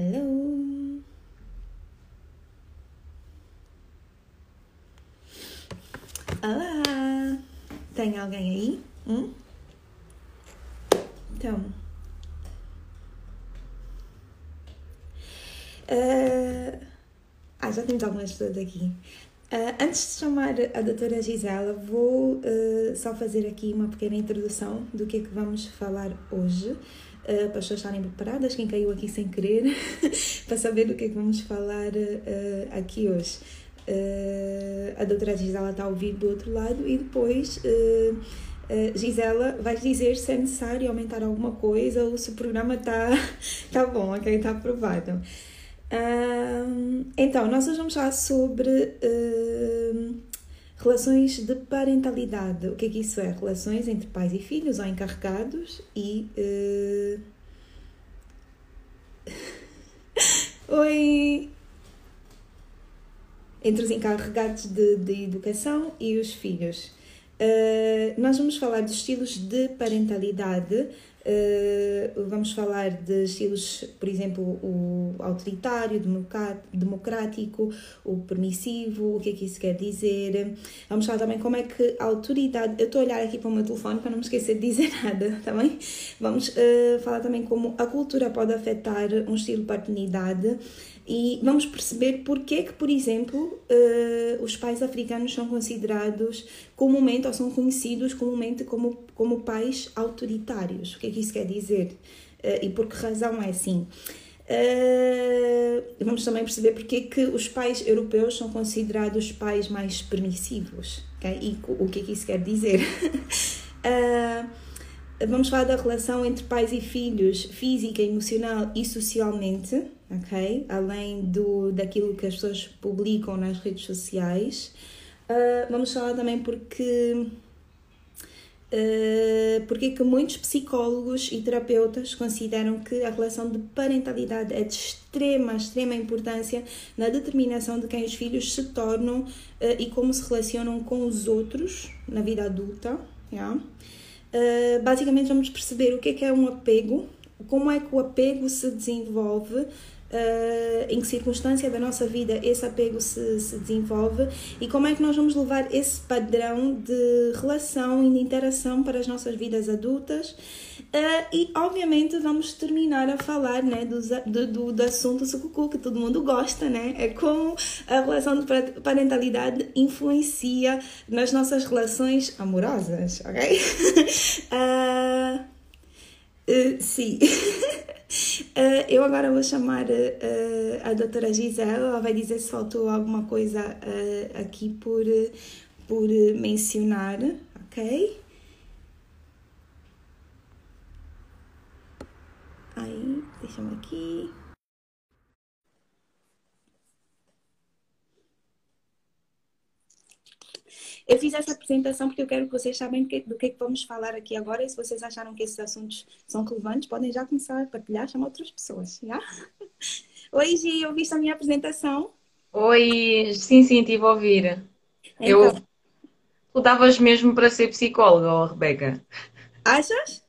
Hello. Olá. Tem alguém aí? Hum? Então. Uh... Ah, já temos algumas pessoas aqui. Uh, antes de chamar a doutora Gisela, vou uh, só fazer aqui uma pequena introdução do que é que vamos falar hoje, uh, para as pessoas estarem preparadas, quem caiu aqui sem querer, para saber do que é que vamos falar aqui hoje. a doutora Gisela está a ouvir do outro lado e depois Gisela vai dizer se é necessário aumentar alguma coisa ou se o programa está tá bom, ok? Está aprovado então, nós hoje vamos falar sobre uh, relações de parentalidade. O que é que isso é? Relações entre pais e filhos ou encarregados e. Uh... Oi! Entre os encarregados de, de educação e os filhos. Uh, nós vamos falar dos estilos de parentalidade Uh, vamos falar de estilos, por exemplo, o autoritário, democrático, o permissivo, o que é que isso quer dizer. Vamos falar também como é que a autoridade. Eu estou a olhar aqui para o meu telefone para não me esquecer de dizer nada, tá bem? Vamos uh, falar também como a cultura pode afetar um estilo de paternidade e vamos perceber porque que, por exemplo, uh, os pais africanos são considerados comumente ou são conhecidos comumente como, como pais autoritários. O que é que isso quer dizer? Uh, e por que razão é assim? Uh, vamos também perceber porque que os pais europeus são considerados pais mais permissivos. Okay? E o que é que isso quer dizer? vamos falar da relação entre pais e filhos, física, emocional e socialmente ok? Além do, daquilo que as pessoas publicam nas redes sociais. Uh, vamos falar também porque uh, porque que muitos psicólogos e terapeutas consideram que a relação de parentalidade é de extrema, extrema importância na determinação de quem os filhos se tornam uh, e como se relacionam com os outros na vida adulta. Yeah? Uh, basicamente vamos perceber o que é que é um apego, como é que o apego se desenvolve Uh, em que circunstância da nossa vida esse apego se, se desenvolve e como é que nós vamos levar esse padrão de relação e de interação para as nossas vidas adultas. Uh, e obviamente vamos terminar a falar né, do, do, do, do assunto sucucu que todo mundo gosta, né? É como a relação de parentalidade influencia nas nossas relações amorosas, ok? uh, sim. Uh, eu agora vou chamar uh, a doutora Gisela, ela vai dizer se faltou alguma coisa aqui por, por mencionar, ok? Aí, deixa-me aqui. Eu fiz essa apresentação porque eu quero que vocês saibam do que, do é que vamos falar aqui agora. E se vocês acharam que esses assuntos são relevantes, podem já começar a partilhar, chamar outras pessoas, já? Oi, Gi, ouviste a minha apresentação? Oi, sim, sim, estive a ouvir. Então, eu... Tu davas mesmo para ser psicóloga, oh, Rebeca? Achas?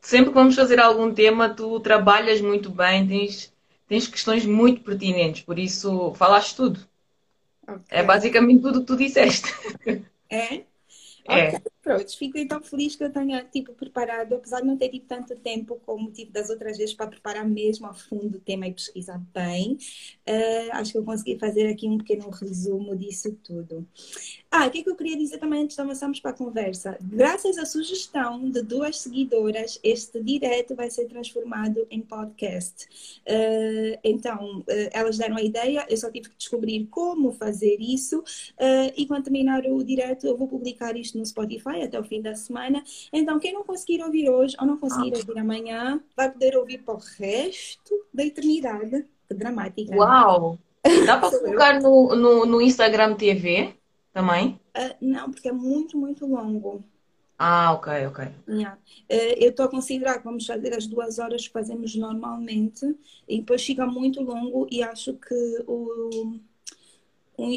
Sempre que vamos fazer algum tema, tu trabalhas muito bem, tens, tens questões muito pertinentes, por isso falaste tudo. Okay. É basicamente tudo o que tu disseste. É? É. Okay. Pronto, fico então feliz que eu tenha tipo, preparado, apesar de não ter tido tanto tempo como tive das outras vezes para preparar mesmo a fundo o tema e pesquisar bem. Uh, acho que eu consegui fazer aqui um pequeno resumo disso tudo. Ah, o que é que eu queria dizer também antes de avançarmos para a conversa? Graças à sugestão de duas seguidoras, este direto vai ser transformado em podcast. Uh, então, uh, elas deram a ideia, eu só tive que descobrir como fazer isso e quando terminar o direto eu vou publicar isto no Spotify até o fim da semana. Então, quem não conseguir ouvir hoje ou não conseguir ah. ouvir amanhã, vai poder ouvir para o resto da eternidade. Que dramática. Né? Uau! Dá para colocar no, no, no Instagram TV? também? Uh, não, porque é muito, muito longo. Ah, ok, ok. Yeah. Uh, eu estou a considerar que vamos fazer as duas horas que fazemos normalmente e depois fica muito longo e acho que o,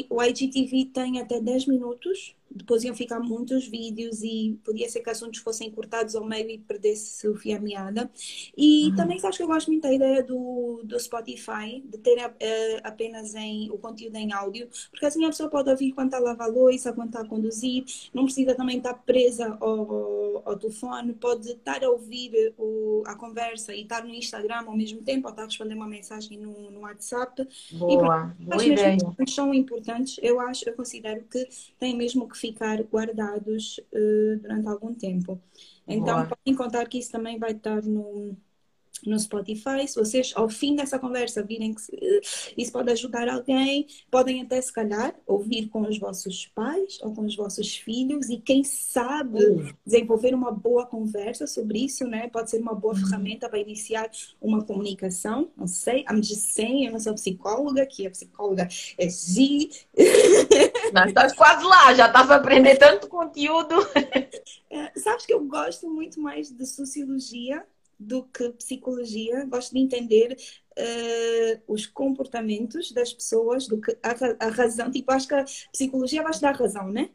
o IGTV tem até 10 minutos depois iam ficar muitos vídeos e podia ser que assuntos fossem cortados ao meio e perdesse o fio à meada. E uhum. também sabes que eu gosto muito da ideia do, do Spotify, de ter apenas em, o conteúdo em áudio, porque assim a pessoa pode ouvir quando está a lavar a louça, quando está a conduzir, não precisa também estar presa ao, ao telefone, pode estar a ouvir o, a conversa e estar no Instagram ao mesmo tempo, ou estar a responder uma mensagem no, no WhatsApp. Boa, e, boa ideia. São importantes, eu acho, eu considero que têm mesmo que ficar guardados uh, durante algum tempo. Então, Boa. podem contar que isso também vai estar no, no Spotify. Se vocês, ao fim dessa conversa, virem que uh, isso pode ajudar alguém, podem até, se calhar, ouvir com os vossos pais ou com os vossos filhos e, quem sabe, uh. desenvolver uma boa conversa sobre isso, né? Pode ser uma boa uhum. ferramenta para iniciar uma comunicação. Não sei, I'm just saying, eu não sou psicóloga, que a psicóloga é G. Não, estás quase lá, já estás a aprender tanto conteúdo. É, sabes que eu gosto muito mais de sociologia do que psicologia. Gosto de entender uh, os comportamentos das pessoas, do que a, a, razão. Tipo, acho que a psicologia vai dar razão, né?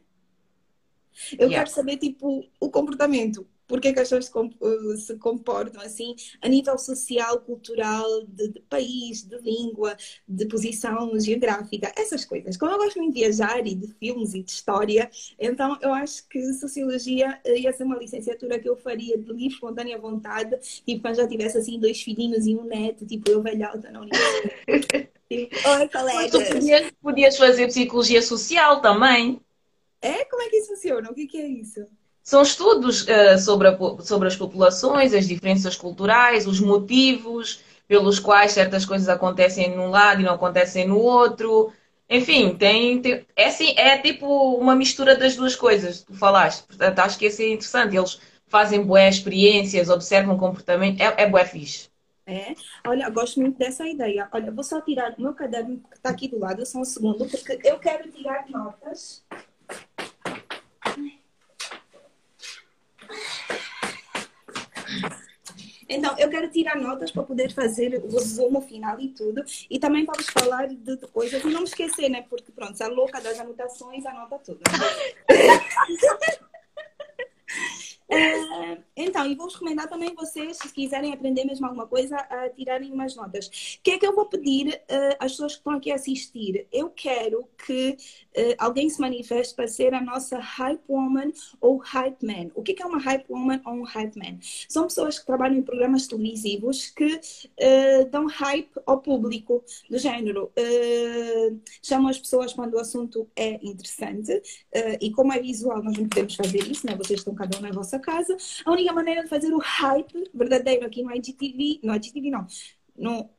Eu yeah. quero saber, tipo, o comportamento porque é que as pessoas eh, se comportam assim a nível social, cultural, de, de, país, de língua, de posição geográfica, essas coisas. Como eu gosto muito de viajar e de filmes e de história, então eu acho que sociologia eh, ia ser uma licenciatura que eu faria de livre, espontânea vontade, tipo quando já tivesse assim dois filhinhos e um neto, tipo eu velhota na universidade. Oi, colegas. Tu podias, podias fazer psicologia social também. É? Como é que isso funciona? O que, que é isso? São estudos uh, sobre, a, sobre as populações, as diferenças culturais, os motivos pelos quais certas coisas acontecem num lado e não acontecem no outro. Enfim, tem, tem é, assim, é tipo uma mistura das duas coisas que tu falaste. Portanto, acho que isso é interessante. Eles fazem boas experiências, observam comportamento. É, é bué fixe. É, olha, gosto muito dessa ideia. Olha, vou só tirar o meu caderno que está aqui do lado, só um segundo, porque eu quero tirar notas. Então, eu quero tirar notas para poder fazer o resumo final e tudo. E também vamos falar de, coisas e não me esquecer, né? Porque, pronto, a louca das anotações anota tudo. Uh, então, e vou recomendar também vocês, se quiserem aprender mesmo alguma coisa, a tirarem umas notas. O que é que eu vou pedir uh, às pessoas que estão aqui a assistir? Eu quero que uh, alguém se manifeste para ser a nossa hype woman ou hype man. O que é, que é uma hype woman ou um hype man? São pessoas que trabalham em programas televisivos que dão hype ao público, do género. chamam as pessoas quando o assunto é interessante e como é visual, nós não podemos fazer isso, né? Vocês estão cada um na vossa casa. A única maneira de fazer o hype verdadeiro aqui no IGTV, no IGTV não, no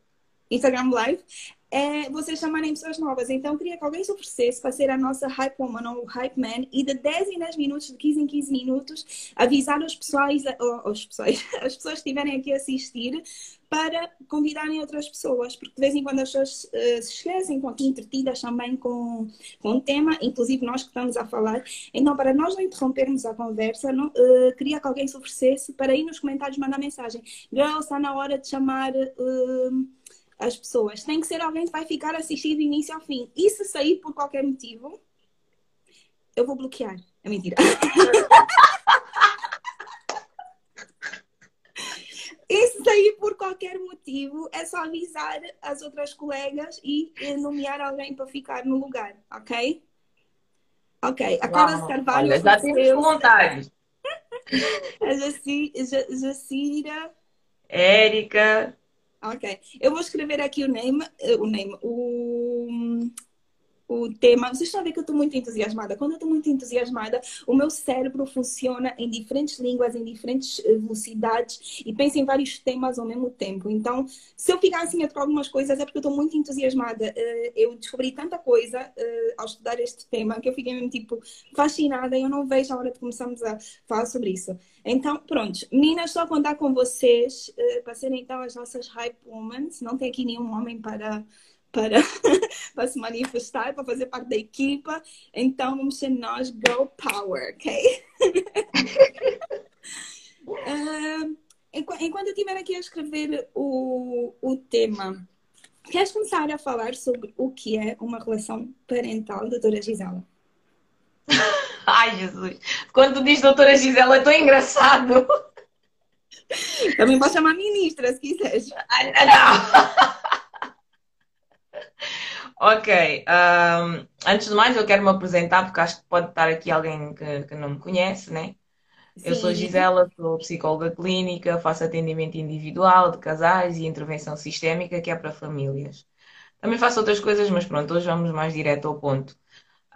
Instagram Live, é vocês chamarem pessoas novas. Então, queria que alguém se oferecesse para ser a nossa Hype Woman ou Hype Man e de 10 em 10 minutos, de 15 em 15 minutos, avisar os pessoais, os pessoais, as pessoas que estiverem aqui a assistir para convidarem outras pessoas, porque de vez em quando as pessoas uh, se esquecem, aqui entretidas também com, com o tema, inclusive nós que estamos a falar. Então, para nós não interrompermos a conversa, não, uh, queria que alguém se oferecesse para ir nos comentários mandar mensagem. Girl, está na hora de chamar. Uh, as pessoas. Tem que ser alguém que vai ficar assistindo do início ao fim. E se sair por qualquer motivo, eu vou bloquear. É mentira. e se sair por qualquer motivo, é só avisar as outras colegas e nomear alguém para ficar no lugar, ok? Ok, a Carla Carvalho. Olha, já temos vontade. a Jacira. Érica. Ok. Eu vou escrever aqui o name, eh, o name, o o tema. Vocês estão ver que eu estou muito entusiasmada. Quando eu estou muito entusiasmada, o meu cérebro funciona em diferentes línguas, em diferentes eh, velocidades e pensa em vários temas ao mesmo tempo. Então, se eu ficar assim a trocar algumas coisas, é porque eu estou muito entusiasmada. Eh, eu descobri tanta coisa eh, ao estudar este tema que eu fiquei mesmo tipo fascinada e eu não vejo a hora de começarmos a falar sobre isso. Então, pronto, meninas, só contar com vocês para serem então as nossas hype women. Não tem aqui nenhum homem para para, para se manifestar, para fazer parte da equipa. Então vamos ser nós Girl Power, ok? uh, enquanto eu estiver aqui a escrever o, o tema, queres começar a falar sobre o que é uma relação parental, doutora Gisela? Ai, Jesus. Quando diz doutora Gisela, é tão engraçado. Também pode chamar ministra, se quiseres. Não. Ok. Um, antes de mais, eu quero me apresentar, porque acho que pode estar aqui alguém que, que não me conhece, né? Eu sou Gisela, sou psicóloga clínica, faço atendimento individual de casais e intervenção sistémica, que é para famílias. Também faço outras coisas, mas pronto, hoje vamos mais direto ao ponto.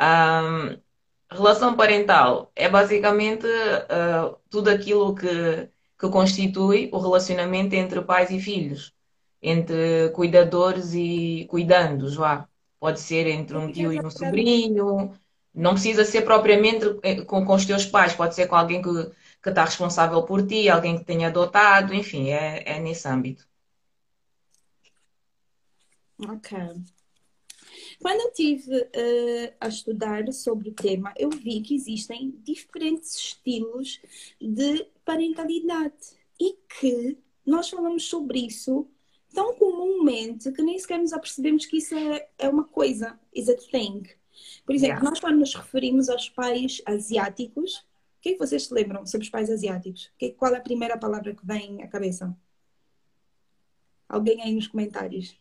Um, relação parental é basicamente uh, tudo aquilo que, que constitui o relacionamento entre pais e filhos, entre cuidadores e cuidandos, vá. Pode ser entre um tio e um sobrinho, não precisa ser propriamente eh, com, com os teus pais, pode ser com alguém que, que está responsável por ti, alguém que tenha adotado, enfim, é, é nesse âmbito. Ok. Quando eu estive uh, a estudar sobre o tema, eu vi que existem diferentes estilos de parentalidade e que nós falamos sobre isso tão comumente que nem sequer nos apercebemos que isso é, é uma coisa, is a thing. Por exemplo, yeah. nós quando nos referimos aos pais asiáticos, o que é que vocês se lembram sobre os pais asiáticos? Qual é a primeira palavra que vem à cabeça? Alguém aí nos comentários.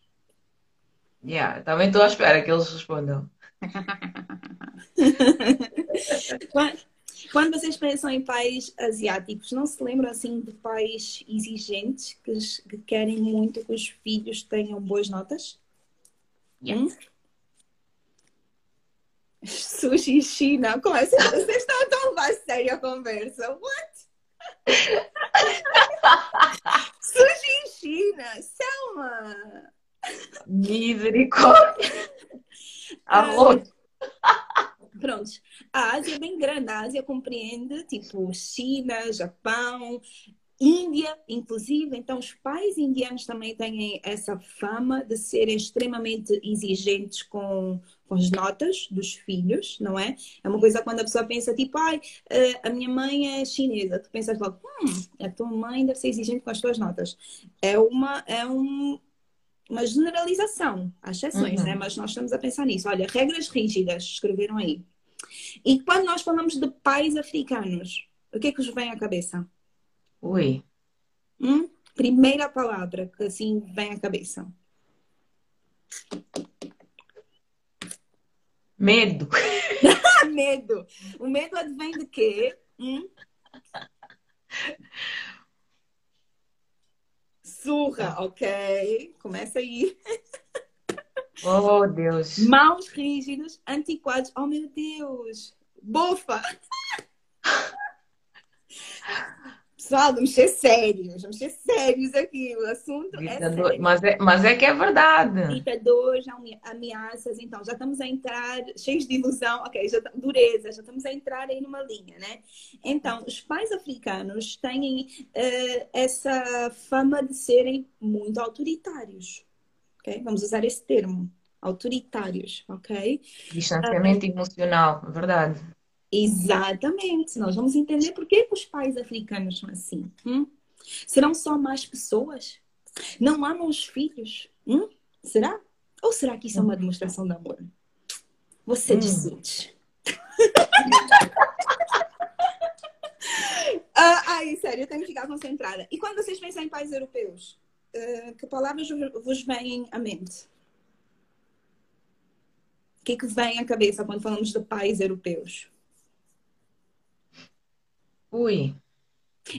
Yeah, também estou à espera que eles respondam. Quando vocês pensam em pais asiáticos, não se lembram assim de pais exigentes que, que querem muito que os filhos tenham boas notas? Yes. Hum? Sushi China. Como é? Vocês estão tão levar a sério a conversa. What? Sushi China. Selma. Misericórdia. Arroz. Pronto. A Ásia é bem grande. A Ásia compreende, tipo, China, Japão, Índia, inclusive. Então, os pais indianos também têm essa fama de serem extremamente exigentes com, com as notas dos filhos, não é? É uma coisa quando a pessoa pensa, tipo, ai, eh, a minha mãe é chinesa. Tu pensas logo, hum, a tua mãe deve ser exigente com as tuas notas. É uma, é um, uma generalização, há exceções, uhum. né? mas nós estamos a pensar nisso. Olha, regras rígidas, escreveram aí. E quando nós falamos de pais africanos, o que é que vos vem à cabeça? Oi. Hum? Primeira palavra que assim vem à cabeça. Medo. medo. O medo advém de quê? Hum? Surra, ok? Começa aí. Oh, Deus. Mãos rígidos, antiquados. Oh, meu Deus. Bofa. Pessoal, vamos ser sérios, vamos ser sérios aqui. O assunto é sério. Mas é, mas é que é verdade. Ditadores, ameaças, então já estamos a entrar cheios de ilusão, ok, já, dureza, já estamos a entrar aí numa linha, né? Então, os pais africanos têm uh, essa fama de serem muito autoritários, ok? Vamos usar esse termo, autoritários, ok? Distanciamento uh, emocional, verdade. Exatamente. Nós vamos entender por que os pais africanos são assim. Hum? Serão só mais pessoas? Não amam os filhos? Hum? Será? Ou será que isso é uma demonstração de amor? Você hum. decide. ah, ai, sério, eu tenho que ficar concentrada. E quando vocês pensam em pais europeus, uh, que palavras vos vêm à mente? O que, é que vem à cabeça quando falamos de pais europeus? Ui.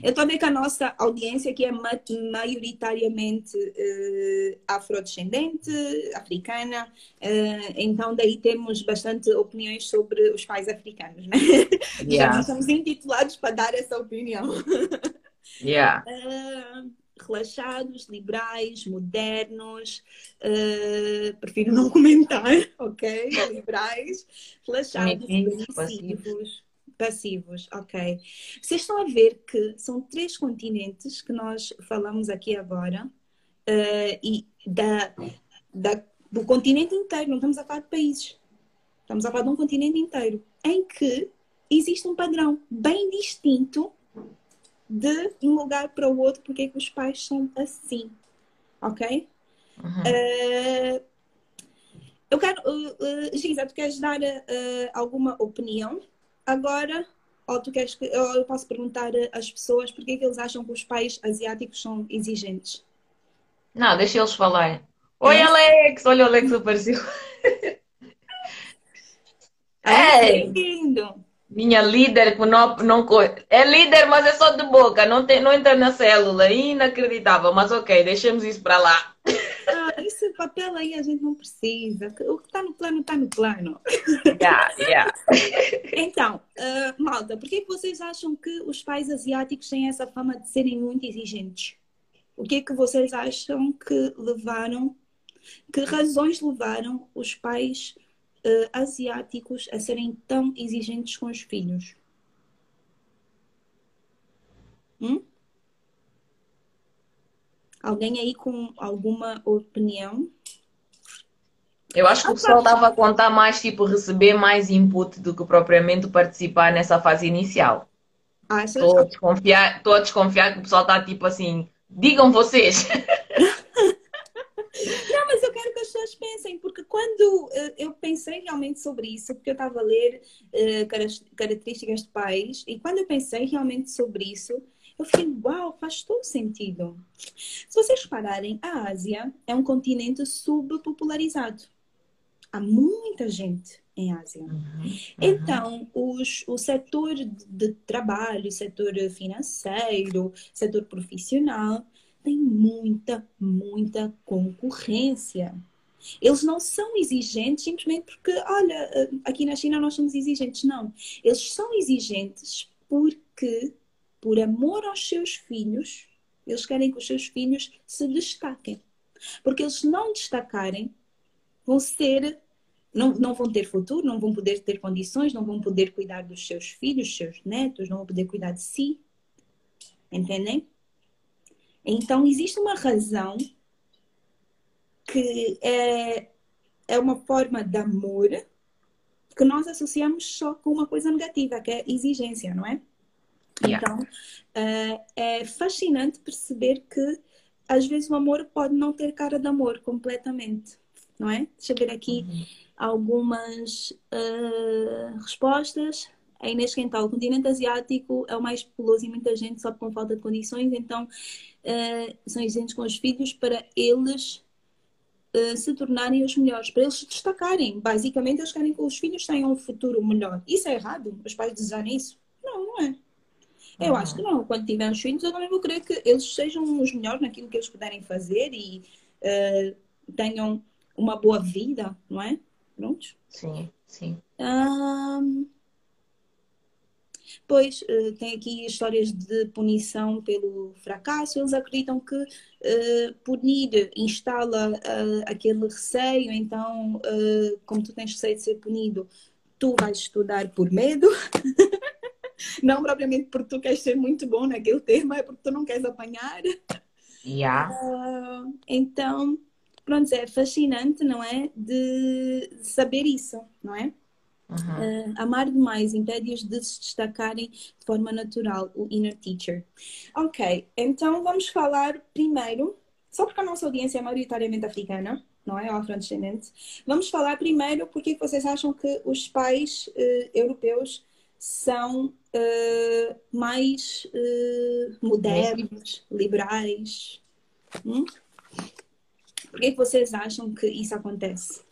Eu estou a ver que a nossa audiência aqui é maioritariamente uh, afrodescendente, africana, uh, então daí temos bastante opiniões sobre os pais africanos, né? Yeah. Já estamos intitulados para dar essa opinião. Yeah. Uh, relaxados, liberais, modernos, prefiro não comentar, ok? Liberais, relaxados, permissivos passivos, ok. Vocês estão a ver que são três continentes que nós falamos aqui agora uh, e da, da, do continente inteiro, não estamos a falar de países, estamos a falar de um continente inteiro, em que existe um padrão bem distinto de um lugar para o outro, porque é que os pais são assim, ok? Uhum. Uh, eu quero, uh, uh, Giza, tu queres dar uh, alguma opinião agora, ou tu queres que, ou eu posso perguntar às pessoas porque é que eles acham que os pais asiáticos são exigentes? Não, deixa eles falar. Oi, é? Alex! Olha, o Alex apareceu. É lindo! Minha líder não, não é líder, mas é só de boca, não, tem, não entra na célula. Inacreditável, mas ok, deixemos isso para lá. Ah, esse papel aí a gente não precisa. O que está no plano, está no plano. Yeah, yeah. Então, uh, malta, por que vocês acham que os pais asiáticos têm essa fama de serem muito exigentes? O que é que vocês acham que levaram, que razões levaram os pais uh, asiáticos a serem tão exigentes com os filhos? Hum? Alguém aí com alguma opinião? Eu acho que o pessoal estava a contar mais, tipo, receber mais input do que propriamente participar nessa fase inicial. Estou a desconfiar, estou a desconfiar que o pessoal está tipo assim, digam vocês. Não, mas eu quero que as pessoas pensem, porque quando uh, eu pensei realmente sobre isso, porque eu estava a ler uh, características de pais, e quando eu pensei realmente sobre isso, eu fiquei, uau, faz todo sentido. Se vocês repararem, a Ásia é um continente subpopularizado. Há muita gente em Ásia. Uhum, uhum. Então, os, o setor de trabalho, o setor financeiro, setor profissional, tem muita, muita concorrência. Eles não são exigentes simplesmente porque, olha, aqui na China nós somos exigentes. Não. Eles são exigentes porque por amor aos seus filhos, eles querem que os seus filhos se destaquem. Porque eles não destacarem, vão ser, não, não vão ter futuro, não vão poder ter condições, não vão poder cuidar dos seus filhos, seus netos, não vão poder cuidar de si. Entendem? Então, existe uma razão que é, é uma forma de amor que nós associamos só com uma coisa negativa, que é exigência, não é? Yeah. Então, uh, é fascinante perceber que às vezes o amor pode não ter cara de amor completamente, não é? Deixa eu ver aqui uhum. algumas uh, respostas. A Inês Quental, o continente asiático é o mais populoso e muita gente sofre com falta de condições, então uh, são exigentes com os filhos para eles se tornarem os melhores, para eles se destacarem. Basicamente, eles querem que os filhos tenham um futuro melhor. Isso é errado? Os pais desejarem isso? Não, não é. Eu uhum. acho que não. Quando tivermos filhos, eu também vou querer que eles sejam os melhores naquilo que eles puderem fazer e uh, tenham uma boa vida, não é? Prontos? Sim, sim. Um, pois, uh, tem aqui histórias de punição pelo fracasso. Eles acreditam que uh, punir instala uh, aquele receio. Então, como tu tens receio de ser punido, tu vais estudar por medo. não propriamente porque tu queres ser muito bom naquele tema, é porque tu não queres apanhar. Yeah. Uh, então, pronto, é fascinante, não é? De saber isso, não é? Uhum. Uh, amar demais impede-os de se destacarem de forma natural, o inner teacher. Ok, então vamos falar primeiro, só porque a nossa audiência é maioritariamente africana, não é? Ou afrodescendente, vamos falar primeiro porque vocês acham que os pais uh, europeus são uh, mais uh, modernos, liberais. Hum? Por que vocês acham que isso acontece?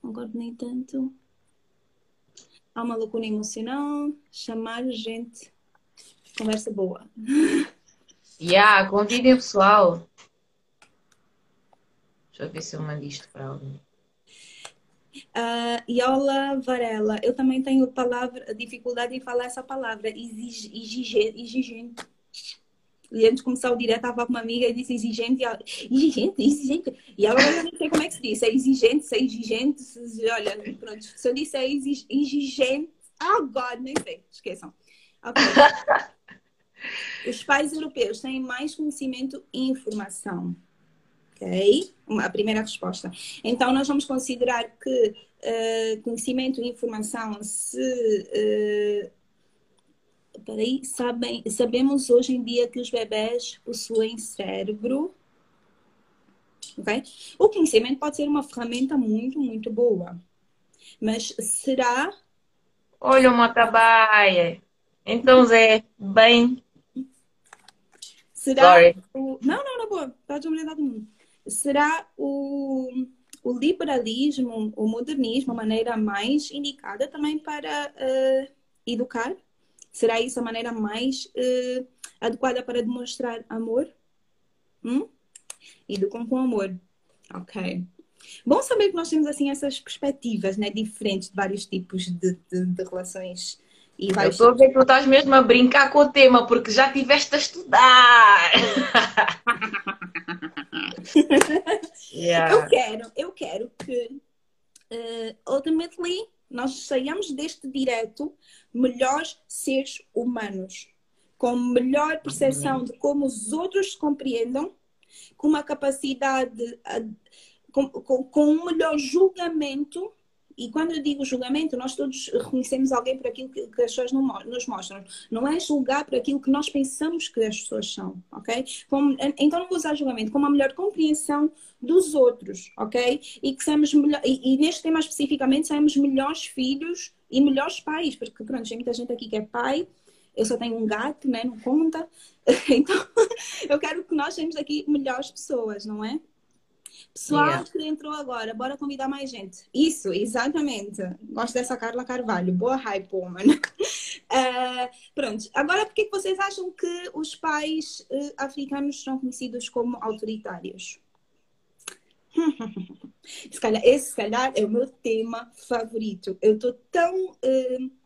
Concordo nem tanto. Há uma lacuna emocional, chamar gente, conversa boa. Yeah, convidem o pessoal. Deixa eu ver se eu mando isto para alguém. Uh, Iola Varela, eu também tenho palavra, dificuldade em falar essa palavra, exigente. E antes de começar o direto, estava com uma amiga e disse exigente, exigente, exigente. E ela eu não sei como é que se diz, é exigente, se é exigente, se, olha, pronto. Se eu disser exigente, oh God, nem sei, esqueçam. Okay. Os pais europeus têm mais conhecimento e informação. Ok? A primeira resposta. Então, nós vamos considerar que uh, conhecimento e informação se. Uh, peraí, sabem, sabemos hoje em dia que os bebés possuem cérebro. ok? O conhecimento pode ser uma ferramenta muito, muito boa. Mas será... Olha uma tabaia. Então, Zé, bem... Será... Sorry. O... Não, não, não, boa. Pode obrigado todo mundo. Será o o liberalismo, o modernismo, a maneira mais indicada também para uh, educar? Será isso a maneira mais uh, adequada para demonstrar amor? Hum? Educam com amor. Ok. Bom saber que nós temos assim essas perspectivas né, diferentes de vários tipos de, de, de relações. E. Eu estou a ver que tu estás mesmo a brincar com o tema, porque já tiveste a estudar. yeah. Eu quero, eu quero que uh, ultimately nós saiamos deste direto melhores seres humanos, com melhor percepção de como os outros se compreendam, com uma capacidade, com, com, com um melhor julgamento e quando eu digo julgamento, nós todos reconhecemos alguém por aquilo que, as pessoas nos mostram. Não é julgar por aquilo que nós pensamos que as pessoas são, ok? Como, então não vou usar julgamento, como a melhor compreensão dos outros, ok? E que sejamos e, e neste tema especificamente, sejamos melhores filhos e melhores pais, porque pronto, tem muita gente aqui que é pai, eu só tenho um gato, né? Não conta. Então, eu quero que nós sejamos aqui melhores pessoas, não é? Pessoal yeah. que entrou agora, bora convidar mais gente. Isso, exatamente. Gosto dessa Carla Carvalho. Boa hype, woman. Uh, pronto. Agora, por que vocês acham que os pais uh, africanos são conhecidos como autoritários? se calhar, esse, se calhar, é o meu tema favorito. Eu estou tão... Uh,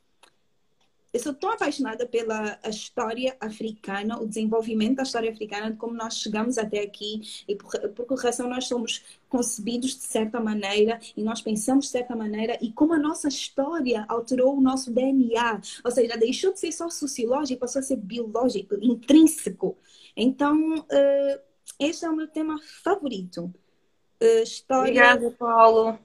eu sou tão apaixonada pela história africana, o desenvolvimento da história africana, de como nós chegamos até aqui e por, por que razão nós somos concebidos de certa maneira e nós pensamos de certa maneira e como a nossa história alterou o nosso DNA. Ou seja, deixou de ser só sociológico e passou a ser biológico, intrínseco. Então, uh, este é o meu tema favorito. Uh, história... Obrigada, Paulo.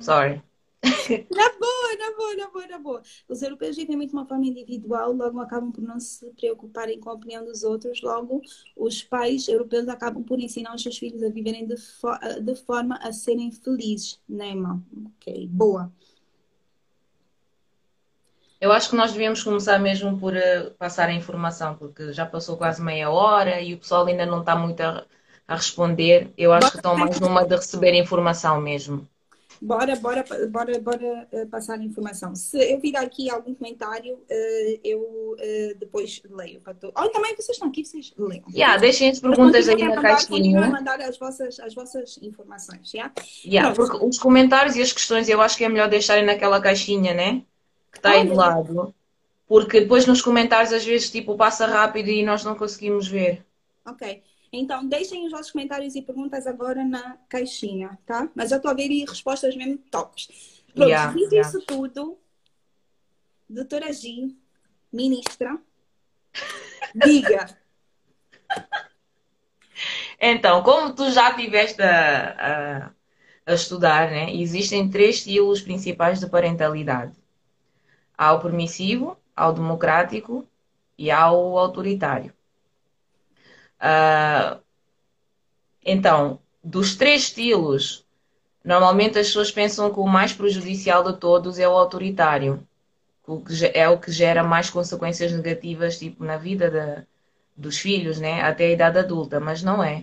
Sorry. Na boa, na boa, na boa, na boa. Os europeus vivem muito de uma forma individual, logo acabam por não se preocuparem com a opinião dos outros, logo os pais europeus acabam por ensinar os seus filhos a viverem de, fo de forma a serem felizes, né, irmão? Ok, boa. Eu acho que nós devíamos começar mesmo por uh, passar a informação, porque já passou quase meia hora e o pessoal ainda não está muito a, a responder. Eu acho que estão mais numa de receber informação mesmo. Bora, bora, bora, bora uh, passar a informação. Se eu vir aqui algum comentário, uh, eu uh, depois leio. Ou também vocês estão aqui, vocês leiam. Yeah, deixem as perguntas aí na caixinha. a mandar as vossas, as vossas informações, yeah? Yeah, porque os comentários e as questões eu acho que é melhor deixarem naquela caixinha, né? Que está aí do lado. Porque depois nos comentários às vezes tipo passa rápido e nós não conseguimos ver. Ok. Então, deixem os vossos comentários e perguntas agora na caixinha, tá? Mas eu estou a ver respostas mesmo tops. Pronto, yeah, dito yeah. isso tudo, doutora G, ministra, diga. Então, como tu já tiveste a, a, a, estudar, né? existem três estilos principais de parentalidade. Há o permissivo, há o democrático e há o autoritário. Uh, então, dos três estilos, normalmente as pessoas pensam que o mais prejudicial de todos é o autoritário, que é o que gera mais consequências negativas tipo, na vida dos filhos, né? até a idade adulta, mas não é.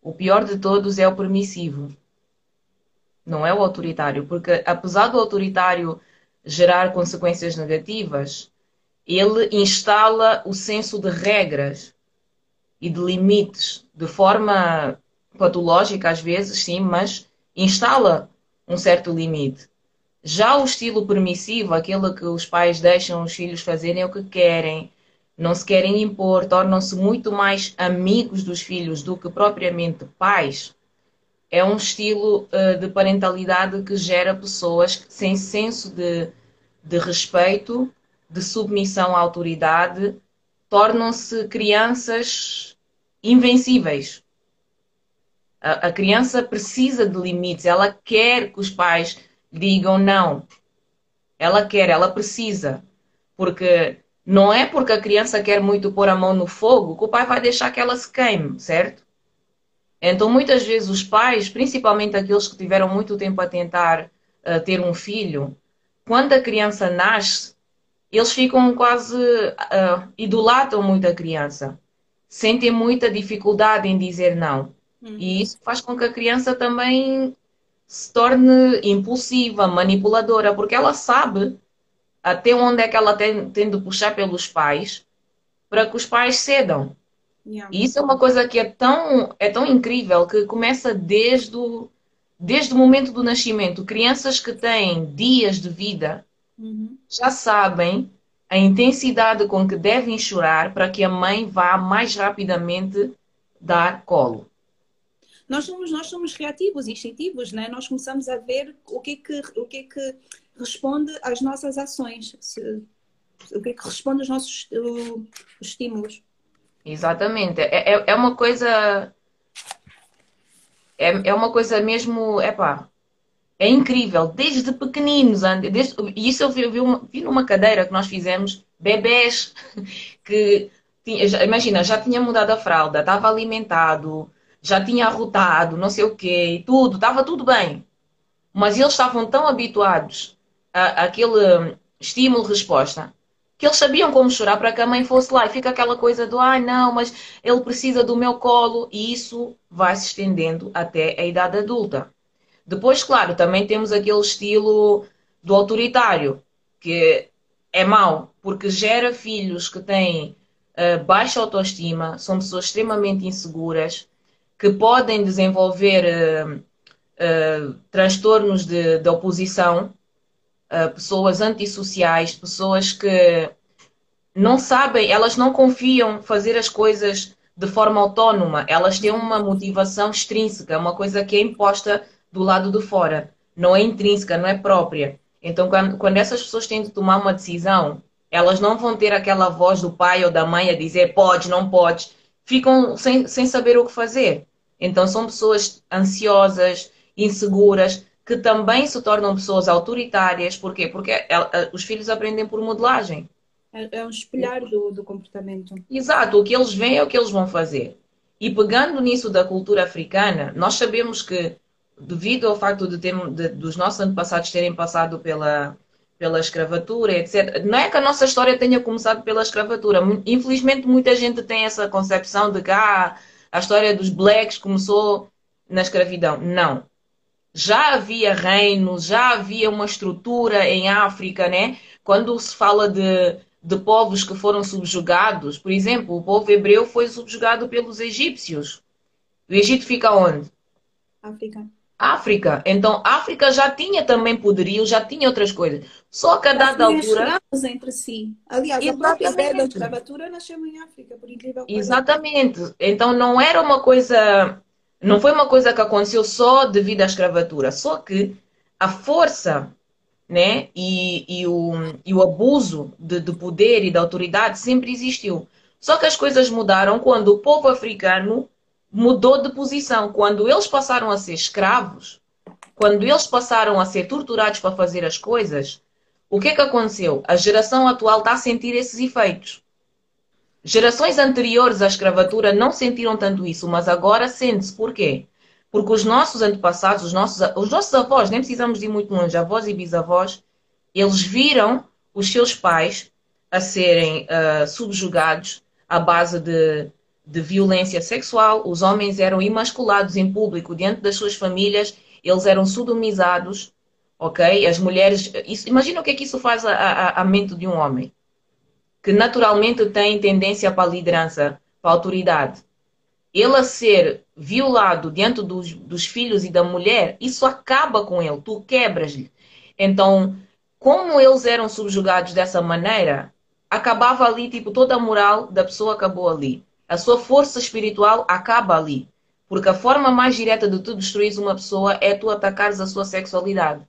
O pior de todos é o permissivo, não é o autoritário, porque apesar do autoritário gerar consequências negativas, ele instala o senso de regras e de limites de forma patológica, às vezes, sim, mas instala um certo limite. Já o estilo permissivo, aquele que os pais deixam os filhos fazerem o que querem, não se querem impor, tornam-se muito mais amigos dos filhos do que propriamente pais, é um estilo uh, de parentalidade que gera pessoas sem senso de, de respeito, de submissão à autoridade, tornam-se crianças invencíveis. A, a criança precisa de limites, ela quer que os pais digam não. Ela quer, ela precisa. Porque não é porque a criança quer muito pôr a mão no fogo que o pai vai deixar que ela se queime, certo? Então, muitas vezes, os pais, principalmente aqueles que tiveram muito tempo a tentar uh, ter um filho, quando a criança nasce, eles ficam quase. Uh, idolatram muito a criança. Sentem muita dificuldade em dizer não. Uhum. E isso faz com que a criança também se torne impulsiva, manipuladora, porque ela sabe até onde é que ela tem, tem de puxar pelos pais para que os pais cedam. Yeah. E isso é uma coisa que é tão, é tão incrível que começa desde o, desde o momento do nascimento. Crianças que têm dias de vida uhum. já sabem a intensidade com que devem chorar para que a mãe vá mais rapidamente dar colo. Nós somos, nós somos reativos, instintivos, né? Nós começamos a ver o que é que, o que, é que responde às nossas ações, se, o que é que responde aos nossos uh, estímulos. Exatamente. É, é, é uma coisa. É, é uma coisa mesmo. Epá, é incrível. Desde pequeninos. Desde, e isso eu vi, vi, uma, vi numa cadeira que nós fizemos. Bebés que. Tinha, imagina, já tinha mudado a fralda, estava alimentado, já tinha arrotado, não sei o quê, tudo, estava tudo bem. Mas eles estavam tão habituados àquele estímulo-resposta que eles sabiam como chorar para que a mãe fosse lá. E fica aquela coisa do, ai ah, não, mas ele precisa do meu colo. E isso vai se estendendo até a idade adulta. Depois, claro, também temos aquele estilo do autoritário, que é mau, porque gera filhos que têm uh, baixa autoestima, são pessoas extremamente inseguras, que podem desenvolver uh, uh, transtornos de, de oposição pessoas antissociais, pessoas que não sabem, elas não confiam fazer as coisas de forma autónoma, elas têm uma motivação extrínseca, uma coisa que é imposta do lado de fora, não é intrínseca, não é própria. Então, quando, quando essas pessoas têm de tomar uma decisão, elas não vão ter aquela voz do pai ou da mãe a dizer pode, não pode, ficam sem, sem saber o que fazer. Então, são pessoas ansiosas, inseguras, que também se tornam pessoas autoritárias. Porquê? Porque ela, os filhos aprendem por modelagem. É, é um espelhar do, do comportamento. Exato, o que eles veem é o que eles vão fazer. E pegando nisso da cultura africana, nós sabemos que, devido ao facto de, ter, de dos nossos antepassados terem passado pela, pela escravatura, etc. Não é que a nossa história tenha começado pela escravatura. Infelizmente, muita gente tem essa concepção de que ah, a história dos blacks começou na escravidão. Não já havia reinos, já havia uma estrutura em África, né? Quando se fala de, de povos que foram subjugados, por exemplo, o povo hebreu foi subjugado pelos egípcios. O Egito fica onde? África. África. Então, África já tinha também poderio, já tinha outras coisas. Só que a dada altura. entre si. Aliás, a própria da escravatura nasceu em África, por incrível que Exatamente. Então, não era uma coisa não foi uma coisa que aconteceu só devido à escravatura, só que a força né, e, e, o, e o abuso de, de poder e de autoridade sempre existiu. Só que as coisas mudaram quando o povo africano mudou de posição. Quando eles passaram a ser escravos, quando eles passaram a ser torturados para fazer as coisas, o que é que aconteceu? A geração atual está a sentir esses efeitos. Gerações anteriores à escravatura não sentiram tanto isso, mas agora sente-se. Por quê? Porque os nossos antepassados, os nossos, os nossos avós, nem precisamos ir muito longe, avós e bisavós, eles viram os seus pais a serem uh, subjugados à base de, de violência sexual. Os homens eram emasculados em público diante das suas famílias, eles eram sodomizados, ok? As mulheres. Isso, imagina o que é que isso faz à mente de um homem que naturalmente tem tendência para a liderança, para a autoridade, ele a ser violado diante dos, dos filhos e da mulher, isso acaba com ele, tu quebras-lhe. Então, como eles eram subjugados dessa maneira, acabava ali, tipo, toda a moral da pessoa acabou ali. A sua força espiritual acaba ali. Porque a forma mais direta de tu destruir uma pessoa é tu atacares a sua sexualidade.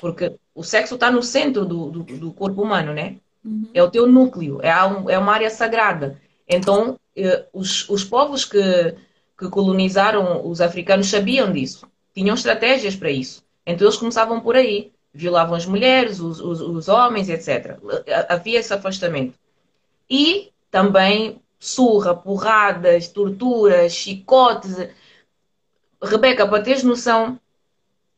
Porque o sexo está no centro do, do, do corpo humano, né? Uhum. É o teu núcleo, é, um, é uma área sagrada. Então, eh, os, os povos que, que colonizaram os africanos sabiam disso, tinham estratégias para isso. Então, eles começavam por aí, violavam as mulheres, os, os, os homens, etc. Havia esse afastamento. E também surra, porradas, torturas, chicotes. Rebeca, para teres noção,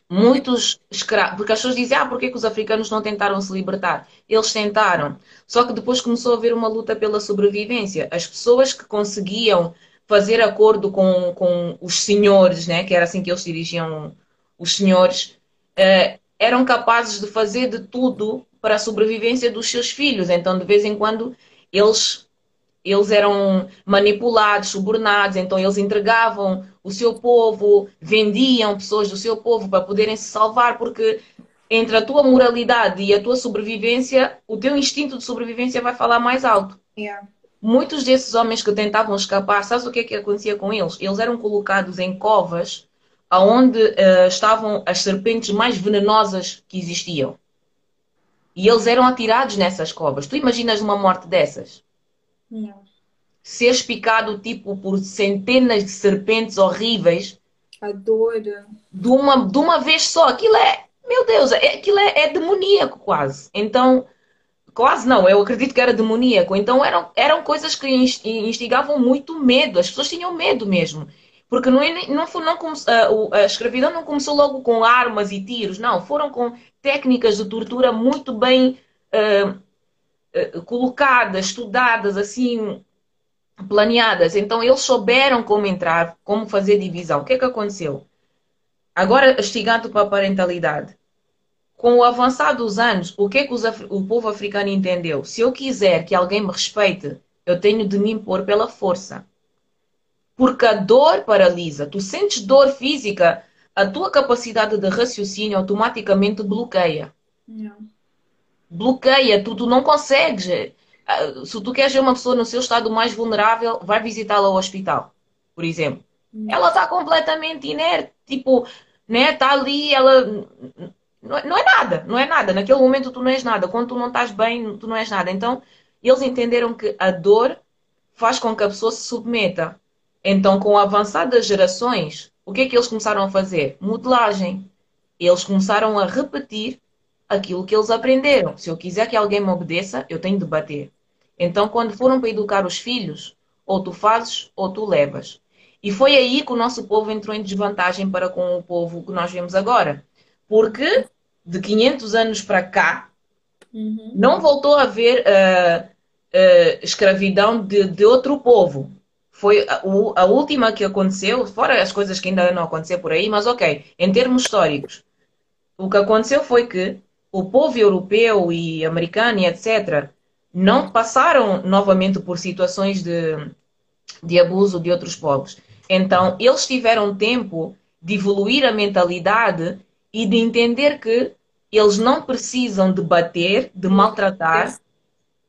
muitos escravos, porque as pessoas dizem, ah, porquê que os africanos não tentaram se libertar? Eles tentaram, só que depois começou a haver uma luta pela sobrevivência. As pessoas que conseguiam fazer acordo com, com os senhores, né, que era assim que eles dirigiam os senhores, eh, eram capazes de fazer de tudo para a sobrevivência dos seus filhos. Então, de vez em quando, eles eles eram manipulados, subornados, então eles entregavam o seu povo, vendiam pessoas do seu povo para poderem se salvar, porque entre a tua moralidade e a tua sobrevivência, o teu instinto de sobrevivência vai falar mais alto. Yeah. Muitos desses homens que tentavam escapar, sabes o que é que acontecia com eles? Eles eram colocados em covas onde uh, estavam as serpentes mais venenosas que existiam. E eles eram atirados nessas covas. Tu imaginas uma morte dessas? Não. Seres picado tipo por centenas de serpentes horríveis. A dor. De uma, de uma vez só. Aquilo é, meu Deus, é, aquilo é, é demoníaco quase. Então, quase não, eu acredito que era demoníaco. Então eram, eram coisas que instigavam muito medo. As pessoas tinham medo mesmo. Porque não, é não, foi, não a, a escravidão não começou logo com armas e tiros, não. Foram com técnicas de tortura muito bem uh, colocadas, estudadas, assim, planeadas. Então eles souberam como entrar, como fazer divisão. O que é que aconteceu? Agora, estigando para a parentalidade. Com o avançar dos anos, o que é que o povo africano entendeu? Se eu quiser que alguém me respeite, eu tenho de me impor pela força. Porque a dor paralisa. Tu sentes dor física, a tua capacidade de raciocínio automaticamente bloqueia. Não bloqueia, tu, tu não consegues. Ah, se tu queres ver uma pessoa no seu estado mais vulnerável, vai visitá-la ao hospital, por exemplo. Hum. Ela está completamente inerte, tipo, né? Está ali, ela não, não é nada, não é nada. Naquele momento tu não és nada. Quando tu não estás bem, tu não és nada. Então, eles entenderam que a dor faz com que a pessoa se submeta. Então, com o avançar das gerações, o que é que eles começaram a fazer? Modelagem. Eles começaram a repetir aquilo que eles aprenderam. Se eu quiser que alguém me obedeça, eu tenho de bater. Então, quando foram para educar os filhos, ou tu fazes ou tu levas. E foi aí que o nosso povo entrou em desvantagem para com o povo que nós vemos agora. Porque de 500 anos para cá, uhum. não voltou a haver uh, uh, escravidão de, de, outro povo. Foi a, a, última que aconteceu, fora as coisas que ainda não aconteceram por aí, mas ok, em termos históricos. O que aconteceu foi que o povo europeu e americano e etc. não passaram novamente por situações de, de abuso de outros povos. Então, eles tiveram tempo de evoluir a mentalidade e de entender que eles não precisam de bater, de maltratar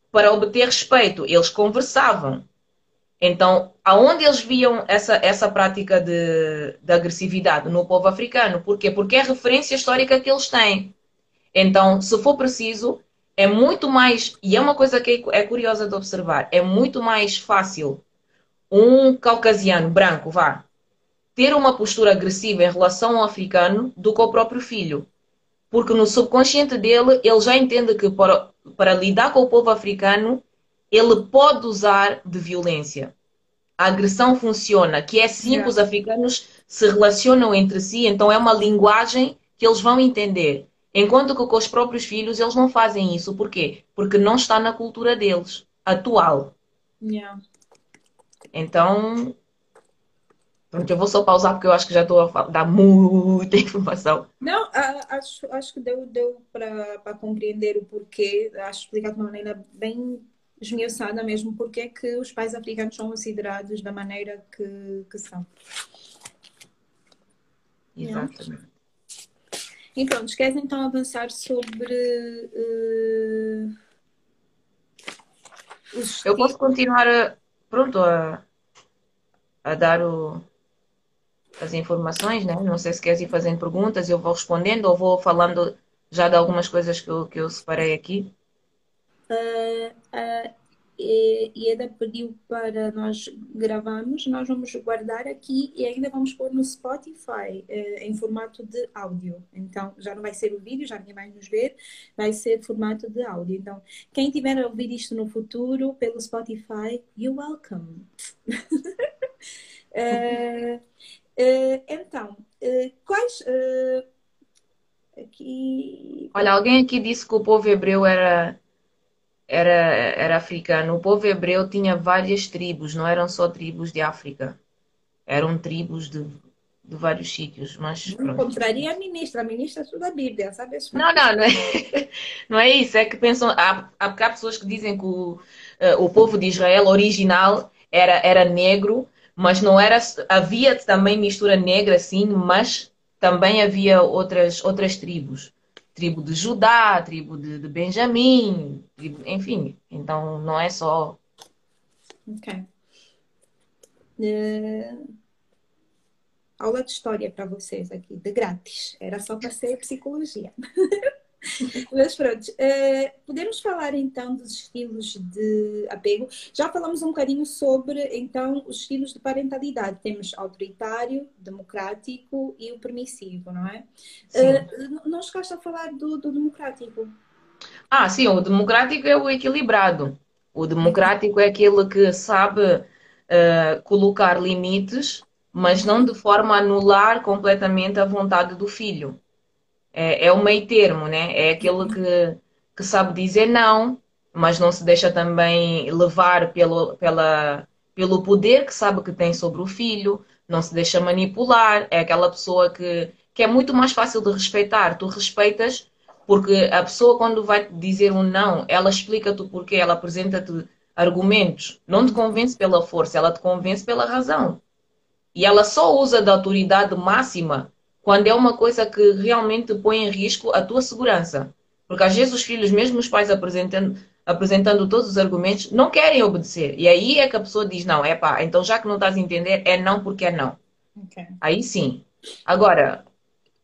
para obter respeito. Eles conversavam. Então, aonde eles viam essa, essa prática de, de agressividade? No povo africano. Por quê? Porque é a referência histórica que eles têm. Então, se for preciso, é muito mais, e é uma coisa que é curiosa de observar, é muito mais fácil um caucasiano branco, vá, ter uma postura agressiva em relação ao africano do que ao próprio filho. Porque no subconsciente dele, ele já entende que para, para lidar com o povo africano, ele pode usar de violência. A agressão funciona, que é assim yeah. que os africanos se relacionam entre si, então é uma linguagem que eles vão entender. Enquanto que com os próprios filhos eles não fazem isso. Por quê? Porque não está na cultura deles, atual. Yeah. Então, Pronto, eu vou só pausar porque eu acho que já estou a dar muita informação. Não, acho, acho que deu, deu para compreender o porquê. Acho explicado de uma maneira bem esmiuçada mesmo porque é que os pais africanos são considerados da maneira que, que são. Exatamente. E pronto, queres então avançar sobre uh, os Eu posso continuar a, pronto, a, a dar o, as informações, né? Não sei se queres ir fazendo perguntas, eu vou respondendo ou vou falando já de algumas coisas que eu, que eu separei aqui. Uh, uh, e, Eda pediu para nós gravarmos, nós vamos guardar aqui e ainda vamos pôr no Spotify eh, em formato de áudio. Então já não vai ser o vídeo, já ninguém vai nos ver, vai ser formato de áudio. Então, quem tiver a ouvir isto no futuro pelo Spotify, you're welcome. uh, Uh, então, uh, quais. Aqui. Olha, alguém aqui disse que o povo hebreu era, era, era africano. O povo hebreu tinha várias tribos, não eram só tribos de África. Eram tribos de, de vários sítios. Mas, não contraria a ministra, a ministra estuda a Bíblia, sabe? Não, não, não é, não é isso. É que pensam. Há, há, há pessoas que dizem que o, o povo de Israel original era, era negro mas não era. Havia também mistura negra, sim, mas também havia outras, outras tribos. Tribo de Judá, tribo de, de Benjamim, tribo, enfim. Então não é só. Ok. Uh, aula de história para vocês aqui, de grátis. Era só para ser psicologia. Mas pronto, uh, podemos falar então dos estilos de apego. Já falamos um bocadinho sobre então os estilos de parentalidade. Temos autoritário, democrático e o permissivo, não é? Uh, não chegaste a falar do, do, democrático? Ah, sim, o democrático é o equilibrado. O democrático é aquele que sabe uh, colocar limites, mas não de forma a anular completamente a vontade do filho é, é o meio termo, né? É aquele que, que sabe dizer não, mas não se deixa também levar pelo, pela, pelo poder que sabe que tem sobre o filho, não se deixa manipular, é aquela pessoa que, que é muito mais fácil de respeitar. Tu respeitas porque a pessoa, quando vai te dizer um não, ela explica-te o porquê, ela apresenta-te argumentos, não te convence pela força, ela te convence pela razão. E ela só usa da autoridade máxima quando é uma coisa que realmente põe em risco a tua segurança. Porque às vezes os filhos, mesmo os pais apresentando, apresentando todos os argumentos, não querem obedecer. E aí é que a pessoa diz: não, é pá, então já que não estás a entender, é não porque é não. Okay. Aí sim. Agora,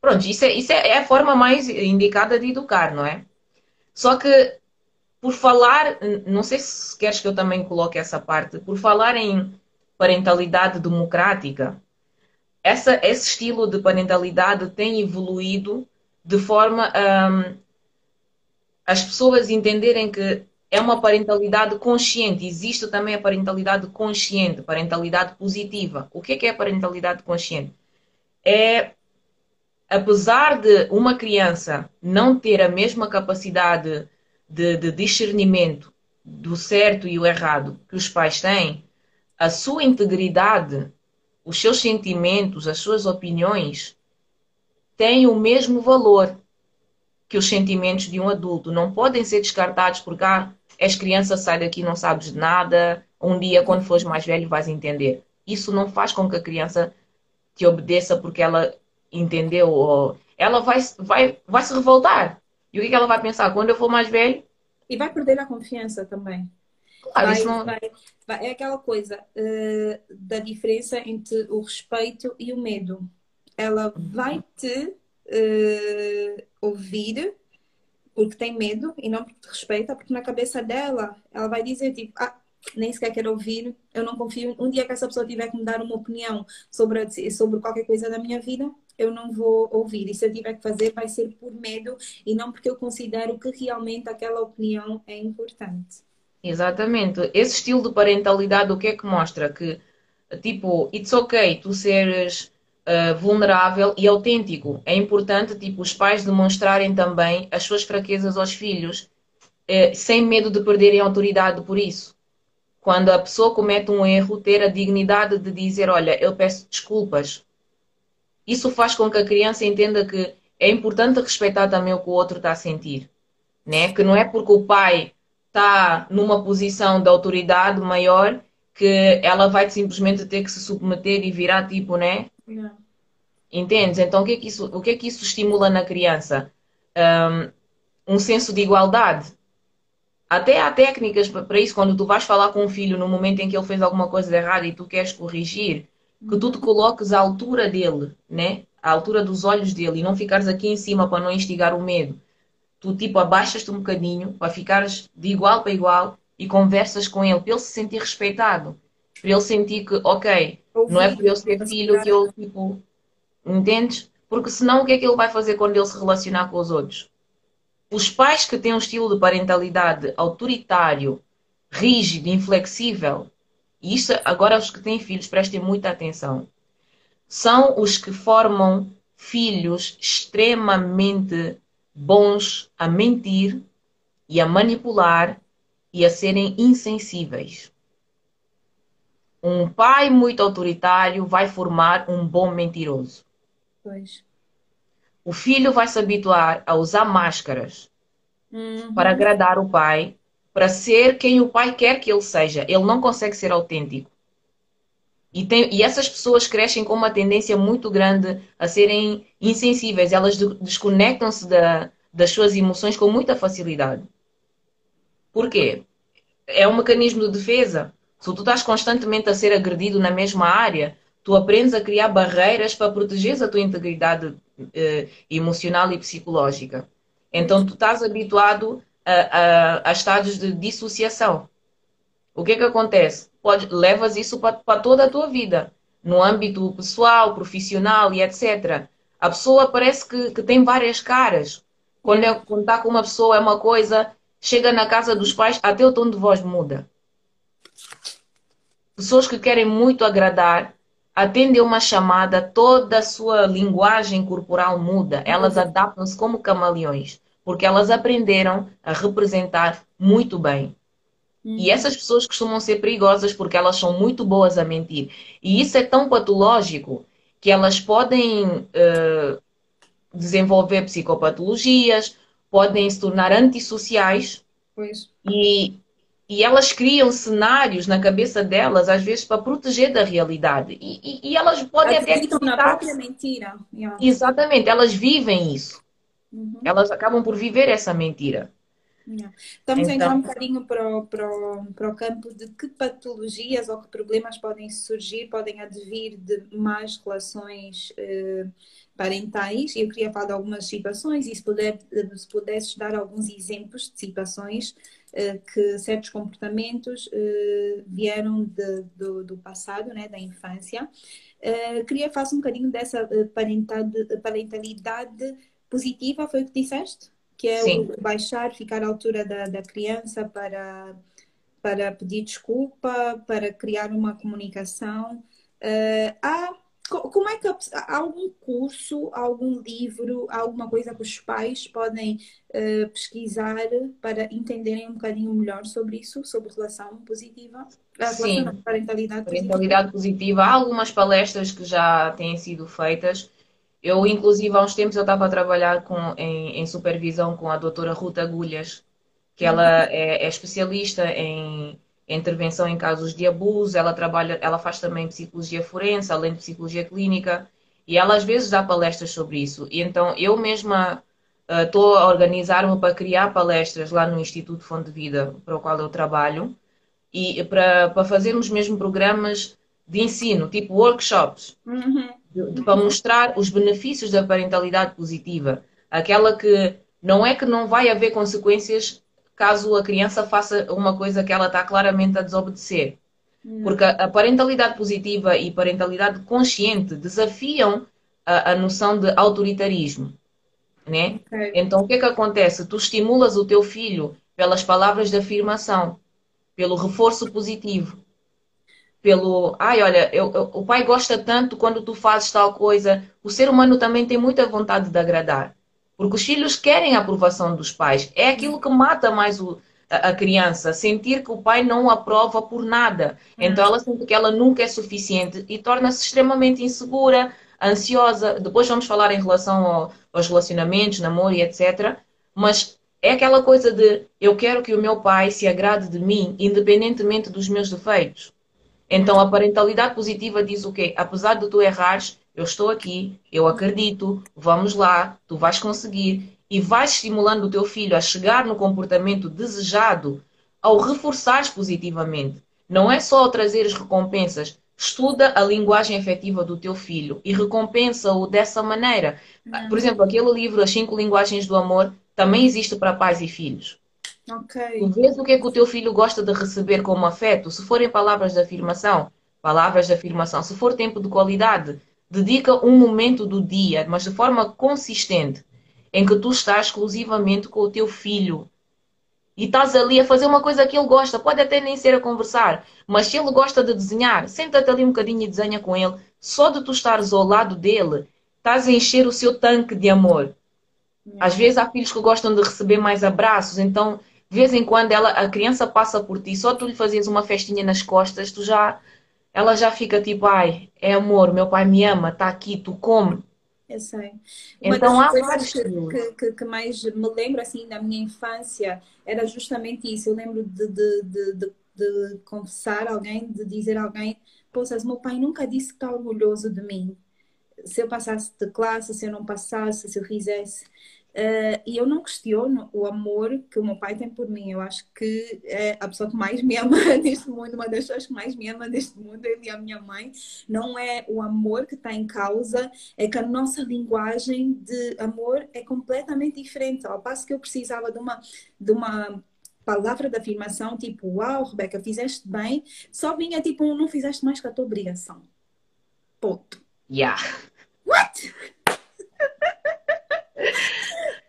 pronto, isso, é, isso é, é a forma mais indicada de educar, não é? Só que, por falar, não sei se queres que eu também coloque essa parte, por falar em parentalidade democrática, essa, esse estilo de parentalidade tem evoluído de forma a um, as pessoas entenderem que é uma parentalidade consciente. Existe também a parentalidade consciente, parentalidade positiva. O que é, que é a parentalidade consciente? É, apesar de uma criança não ter a mesma capacidade de, de discernimento do certo e o errado que os pais têm, a sua integridade os seus sentimentos, as suas opiniões têm o mesmo valor que os sentimentos de um adulto. Não podem ser descartados porque ah, és criança, sai daqui, não sabes de nada. Um dia, quando fores mais velho, vais entender. Isso não faz com que a criança te obedeça porque ela entendeu. Ou ela vai, vai, vai se revoltar. E o que, é ela vai pensar? Quando eu for mais velho. E vai perder a confiança também. Claro, vai, não... vai, vai, é aquela coisa uh, da diferença entre o respeito e o medo. Ela vai te uh, ouvir porque tem medo e não porque te respeita, porque na cabeça dela ela vai dizer tipo, ah, nem sequer quero ouvir, eu não confio. Um dia que essa pessoa tiver que me dar uma opinião sobre, sobre qualquer coisa da minha vida, eu não vou ouvir. E se eu tiver que fazer, vai ser por medo e não porque eu considero que realmente aquela opinião é importante. Exatamente. Esse estilo de parentalidade, o que é que mostra? Que, tipo, it's ok tu seres uh, vulnerável e autêntico. É importante, tipo, os pais demonstrarem também as suas fraquezas aos filhos, uh, sem medo de perderem autoridade por isso. Quando a pessoa comete um erro, ter a dignidade de dizer, olha, eu peço desculpas. Isso faz com que a criança entenda que é importante respeitar também o que o outro está a sentir. Né? Que não é porque o pai está numa posição de autoridade maior que ela vai simplesmente ter que se submeter e virar tipo, né? Yeah. Entendes? Então o que, é que isso, o que é que isso estimula na criança? Um, um senso de igualdade. Até há técnicas para isso, quando tu vais falar com um filho no momento em que ele fez alguma coisa de errado e tu queres corrigir, que tu te coloques à altura dele, né? À altura dos olhos dele e não ficares aqui em cima para não instigar o medo tu tipo abaixas-te um bocadinho para ficares de igual para igual e conversas com ele para ele se sentir respeitado, para ele sentir que, ok, não é por eu ser filho que ele tipo, entendes? Porque senão o que é que ele vai fazer quando ele se relacionar com os outros? Os pais que têm um estilo de parentalidade autoritário, rígido, inflexível, e isto agora os que têm filhos prestem muita atenção. são os que formam filhos extremamente bons a mentir e a manipular e a serem insensíveis. Um pai muito autoritário vai formar um bom mentiroso. Pois. O filho vai se habituar a usar máscaras uhum. para agradar o pai, para ser quem o pai quer que ele seja. Ele não consegue ser autêntico. E, tem, e essas pessoas crescem com uma tendência muito grande a serem insensíveis. Elas desconectam-se da, das suas emoções com muita facilidade. Por quê? É um mecanismo de defesa. Se tu estás constantemente a ser agredido na mesma área, tu aprendes a criar barreiras para proteger a tua integridade eh, emocional e psicológica. Então tu estás habituado a, a, a, estados de dissociação. O que é que acontece? Pode, levas isso para, toda a tua vida, no âmbito pessoal, profissional e etc. A pessoa parece que, que tem várias caras. Quando, é, quando está com uma pessoa é uma coisa, chega na casa dos pais, até o tom de voz muda. Pessoas que querem muito agradar, atendem uma chamada, toda a sua linguagem corporal muda. Elas adaptam-se como camaleões, porque elas aprenderam a representar muito bem. E essas pessoas costumam ser perigosas porque elas são muito boas a mentir. E isso é tão patológico que elas podem uh, desenvolver psicopatologias, podem se tornar antissociais. Pois. E e elas criam cenários na cabeça delas, às vezes, para proteger da realidade. E, e, e elas podem Acreditam até. na própria mentira. Exatamente, elas vivem isso. Uhum. Elas acabam por viver essa mentira. Estamos então, a entrar um bocadinho para o, para, o, para o campo de que patologias ou que problemas podem surgir, podem advir de más relações eh, parentais. Eu queria falar de algumas situações e se, puder, se pudesses dar alguns exemplos de situações eh, que certos comportamentos eh, vieram de, do, do, passado, né, da infância. Queria falar um bocadinho dessa parentalidade positiva, foi o que disseste? Que é Sim. o baixar, ficar à altura da, da criança para, para pedir desculpa, para criar uma comunicação. há como é que há algum curso, algum livro, alguma coisa que os pais podem uh, pesquisar para entenderem um bocadinho melhor sobre isso, sobre relação positiva? A Sim, parentalidade, parentalidade positiva. positiva. Há algumas palestras que já têm sido feitas. Eu, inclusive, há uns tempos eu estava a trabalhar com, em, em supervisão com a doutora Ruta Agulhas, que ela é, é especialista em intervenção em casos de abuso, ela trabalha, ela faz também psicologia forense, além de psicologia clínica, e ela às vezes dá palestras sobre isso. E então eu mesma estou uh, a organizar-me para criar palestras lá no Instituto Fonte de Vida, para o qual eu trabalho, e para, para fazermos mesmo programas de ensino, tipo workshops, uhum. Para mostrar os benefícios da parentalidade positiva. Aquela que não é que não vai haver consequências caso a criança faça uma coisa que ela está claramente a desobedecer. Hum. Porque a parentalidade positiva e parentalidade consciente desafiam a, a noção de autoritarismo. Né? Okay. Então, o que é que acontece? Tu estimulas o teu filho pelas palavras de afirmação, pelo reforço positivo, pelo, ai, olha, eu, eu, o pai gosta tanto quando tu fazes tal coisa. O ser humano também tem muita vontade de agradar. Porque os filhos querem a aprovação dos pais. É aquilo que mata mais o, a, a, criança, sentir que o pai não aprova por nada. Então ela sente que ela nunca é suficiente e torna-se extremamente insegura, ansiosa. Depois vamos falar em relação ao, aos relacionamentos, namoro e etc. Mas é aquela coisa de eu quero que o meu pai se agrade de mim, independentemente dos meus defeitos. Então a parentalidade positiva diz o quê? Apesar de tu errares, eu estou aqui, eu acredito, vamos lá, tu vais conseguir. E vais estimulando o teu filho a chegar no comportamento desejado ao reforçares positivamente. Não é só ao trazer as recompensas. Estuda a linguagem efetiva do teu filho e recompensa-o dessa maneira. Por exemplo, aquele livro As Cinco Linguagens do Amor também existe para pais e filhos. Ok. Tu vês o que é que o teu filho gosta de receber como afeto. Se forem palavras de afirmação, palavras de afirmação. Se for tempo de qualidade, dedica um momento do dia, mas de forma consistente, em que tu estás exclusivamente com o teu filho. E estás ali a fazer uma coisa que ele gosta. Pode até nem ser a conversar, mas se ele gosta de desenhar, senta-te ali um bocadinho e desenha com ele. só de tu estares ao lado dele, estás a encher o seu tanque de amor. Às vezes há filhos que gostam de receber mais abraços, então de vez em quando ela, a criança passa por ti, só tu lhe fazes uma festinha nas costas, tu já, ela já fica tipo, ai, é amor, meu pai me ama, está aqui, tu come. Eu sei. Uma então, das coisas que, que, que, mais me lembro assim da minha infância era justamente isso. Eu lembro de, de, de, de, de confessar alguém, de dizer a alguém, poças, meu pai nunca disse que está orgulhoso de mim. Se eu passasse de classe, se eu não passasse, se eu fizesse. Uh, e eu não questiono o amor que o meu pai tem por mim. Eu acho que é a pessoa que mais me ama neste mundo, uma das pessoas que mais me ama neste mundo, ele e a minha mãe. Não é o amor que está em causa, é que a nossa linguagem de amor é completamente diferente. Ao passo que eu precisava de uma, de uma palavra de afirmação, tipo, uau, Rebeca, fizeste bem, só vinha tipo, não fizeste mais que a tua obrigação. Ponto. Yeah. What?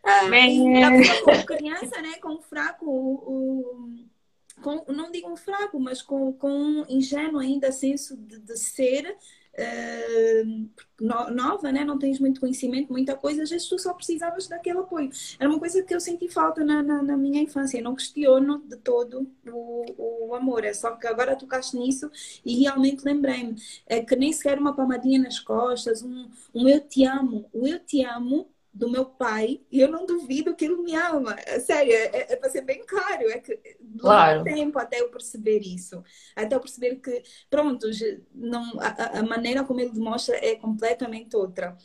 Ah, com criança, né, com fraco, o, com, não digo um fraco, mas com, com um ingênuo ainda senso de, de ser uh, nova, né? não tens muito conhecimento, muita coisa, às vezes tu só precisavas daquele apoio. Era uma coisa que eu senti falta na, na, na minha infância. Eu não questiono de todo o, o amor, é só que agora tocaste nisso e realmente lembrei-me é que nem sequer uma palmadinha nas costas, um, um eu te amo, o eu te amo do meu pai e eu não duvido que ele me ama. É sério, é, é para ser bem claro. É que claro. tempo até eu perceber isso. Até eu perceber que, pronto, não, a, a maneira como ele demonstra é completamente outra.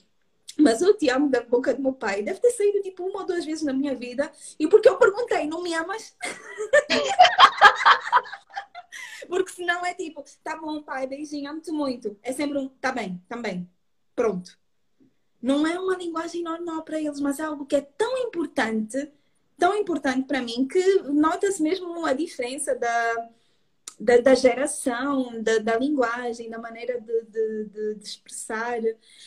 Mas eu te amo da boca do meu pai. Deve ter saído tipo uma ou duas vezes na minha vida. E porque eu perguntei, não me amas? porque senão é tipo, tá bom, pai, beijinho, amo-te muito. É sempre um, tá bem, também. Pronto não é uma linguagem normal para eles, mas é algo que é tão importante, tão importante para mim, que nota-se mesmo a diferença da, da, da geração, da, da, linguagem, da maneira de, de, de, expressar.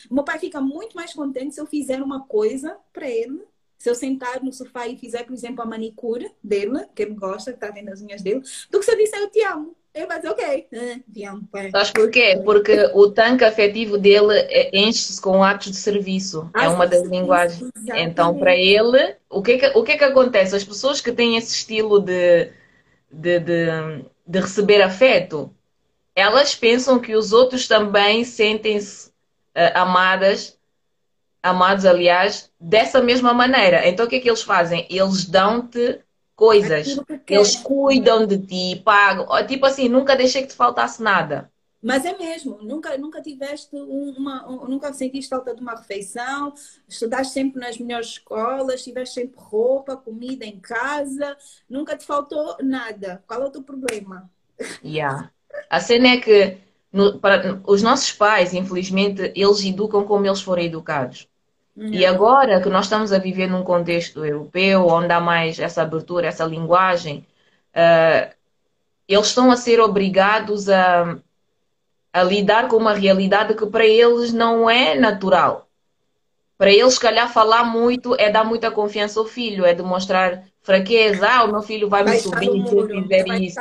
O meu pai fica muito mais contente se eu fizer uma coisa para ele. Se eu sentar no sofá e fizer, por exemplo, a manicure dele, que ele gosta, que está vendo as unhas dele, do que se eu disser eu te amo. Eu vou dizer, ok, uh, Sabes porquê? Porque o tanque afetivo dele é, enche-se com atos de serviço. é uma das linguagens. Então, para ele, o que, é que, o que é que acontece? As pessoas que têm esse estilo de, de, de, de receber afeto, elas pensam que os outros também sentem-se uh, amadas, amados, aliás, dessa mesma maneira. Então, o que é que eles fazem? Eles dão-te coisas. Eles cuidam de ti, pagam. Tipo assim, nunca deixei que te faltasse nada. Mas é mesmo, nunca, nunca tiveste uma, nunca sentiste falta de uma refeição, estudaste sempre nas melhores escolas, tiveste sempre roupa, comida em casa, nunca te faltou nada. Qual é o teu problema? Yeah. A cena é que no, para, os nossos pais, infelizmente, eles educam como eles forem educados. E agora que nós estamos a viver num contexto europeu, onde há mais essa abertura, essa linguagem, uh, eles estão a ser obrigados a, a lidar com uma realidade que para eles não é natural. Para eles, se calhar, falar muito é dar muita confiança ao filho, é demonstrar fraqueza. Ah, o meu filho vai, vai me subir se eu fizer isso.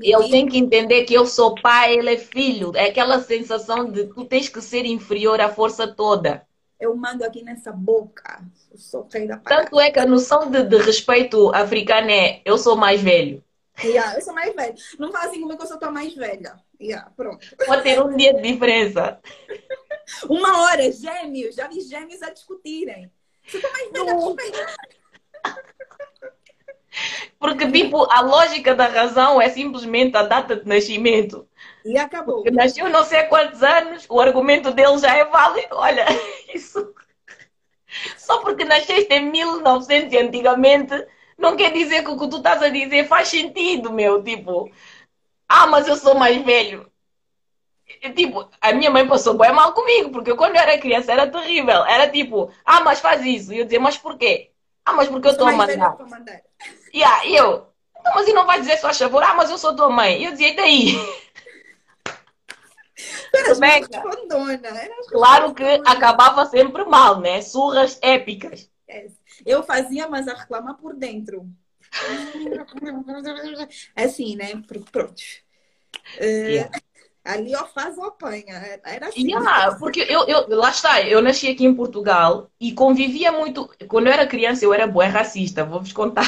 Ele tem que entender que eu sou pai, ele é filho. É aquela sensação de tu tens que ser inferior à força toda eu mando aqui nessa boca. Eu sou rei da parada. Tanto é que a noção de, de respeito africana é eu sou mais velho. Yeah, eu sou mais velho. Não fala assim como que eu sou tua mais velha. Yeah, pronto. Pode ter um dia de diferença. Uma hora, gêmeos. Já vi gêmeos a discutirem. Você tá mais velha, respeita. Porque, tipo, a lógica da razão é simplesmente a data de nascimento. E acabou. Porque nasceu não sei quantos anos, o argumento dele já é válido. Olha, isso. Só porque nasceste em 1900 e antigamente, não quer dizer que o que tu estás a dizer faz sentido, meu. Tipo, ah, mas eu sou mais velho. Tipo, a minha mãe passou bem mal comigo, porque quando eu era criança era terrível. Era tipo, ah, mas faz isso. E eu dizia, mas porquê? Ah, mas porque eu estou a mandar. mandar. Yeah, e eu, então, mas e não vai dizer só a favor? Ah, mas eu sou tua mãe. E eu dizia, e daí? Rebeca, claro que acabava sempre mal, né? Surras épicas. Eu fazia, mas a reclamar por dentro. Assim, né? Pronto. Uh. Ali ou faz ou apanha. Era assim. Yeah, porque eu, eu, lá está, eu nasci aqui em Portugal e convivia muito. Quando eu era criança, eu era boa racista, vou-vos contar.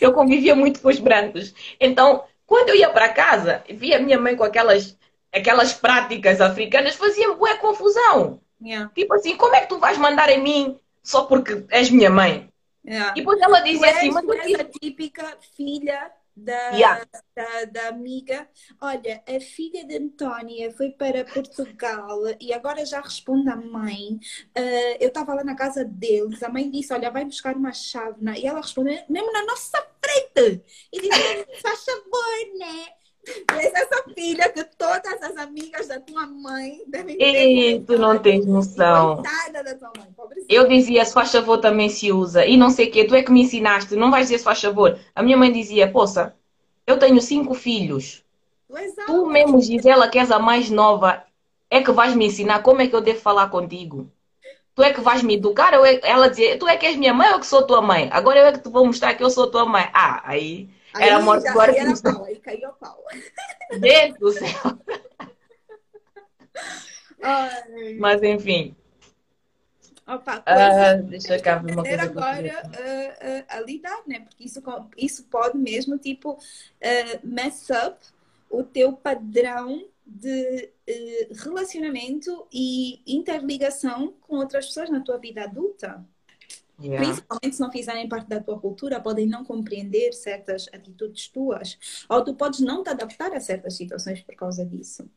eu convivia muito com os brancos. Então, quando eu ia para casa, via minha mãe com aquelas, aquelas práticas africanas, fazia-me boa confusão. Yeah. Tipo assim, como é que tu vais mandar em mim só porque és minha mãe? Yeah. E depois ela dizia assim, mas essa típica filha da, yeah. da, da, amiga. Olha, a filha de Antónia foi para Portugal e agora já responde à mãe. Uh, eu estava lá na casa deles, a mãe disse: Olha, vai buscar uma chávena. E ela respondeu, mesmo na nossa frente. E disse: Faz favor, né? És essa filha que todas as amigas da tua mãe devem ter. E tu não tens noção. Eu dizia, se faz favor também se usa. E não sei o quê, tu é que me ensinaste, não vais dizer se faz favor. A minha mãe dizia, poça, eu tenho cinco filhos. Tu mesmo, Gisela, que és a mais nova, é que vais me ensinar como é que eu devo falar contigo. Tu é que vais me educar? Ou é... Ela dizia, tu é que és minha mãe ou que sou tua mãe? Agora eu é que te vou mostrar que eu sou tua mãe. Ah, aí Aí era morte agora. Aí pau, aí caiu a pau. Deus do céu. Ai. Mas enfim. Opa, uh, deixa eu cá ver uma coisa. agora uh, uh, a lidar, né? Porque isso, isso pode mesmo, tipo, mess up o teu padrão de relacionamento e interligação com outras pessoas na tua vida adulta. Yeah. Principalmente se não fizerem parte da tua cultura, podem não compreender certas atitudes tuas. Ou tu podes não te adaptar a certas situações por causa disso.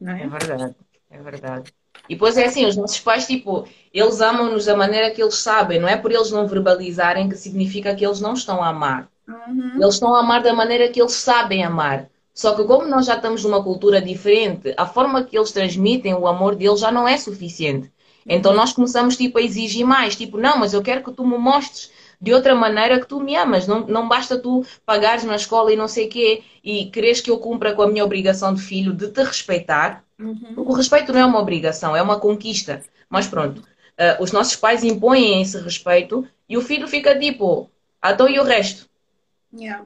Não é? é verdade, é verdade. E depois é assim, os nossos pais, tipo, eles amam-nos da maneira que eles sabem, não é por eles não verbalizarem que significa que eles não estão a amar. Uhum. Eles estão a amar da maneira que eles sabem amar. Só que como nós já estamos numa cultura diferente, a forma que eles transmitem o amor deles já não é suficiente. Então nós começamos tipo a exigir mais, tipo, não, mas eu quero que tu me mostres de outra maneira que tu me amas. Não, não basta tu pagares na escola e não sei o quê e queres que eu cumpra com a minha obrigação de filho de te respeitar. Uhum. Porque o respeito não é uma obrigação, é uma conquista. Mas pronto, uh, os nossos pais impõem esse respeito e o filho fica tipo, ah, então e o resto? Yeah.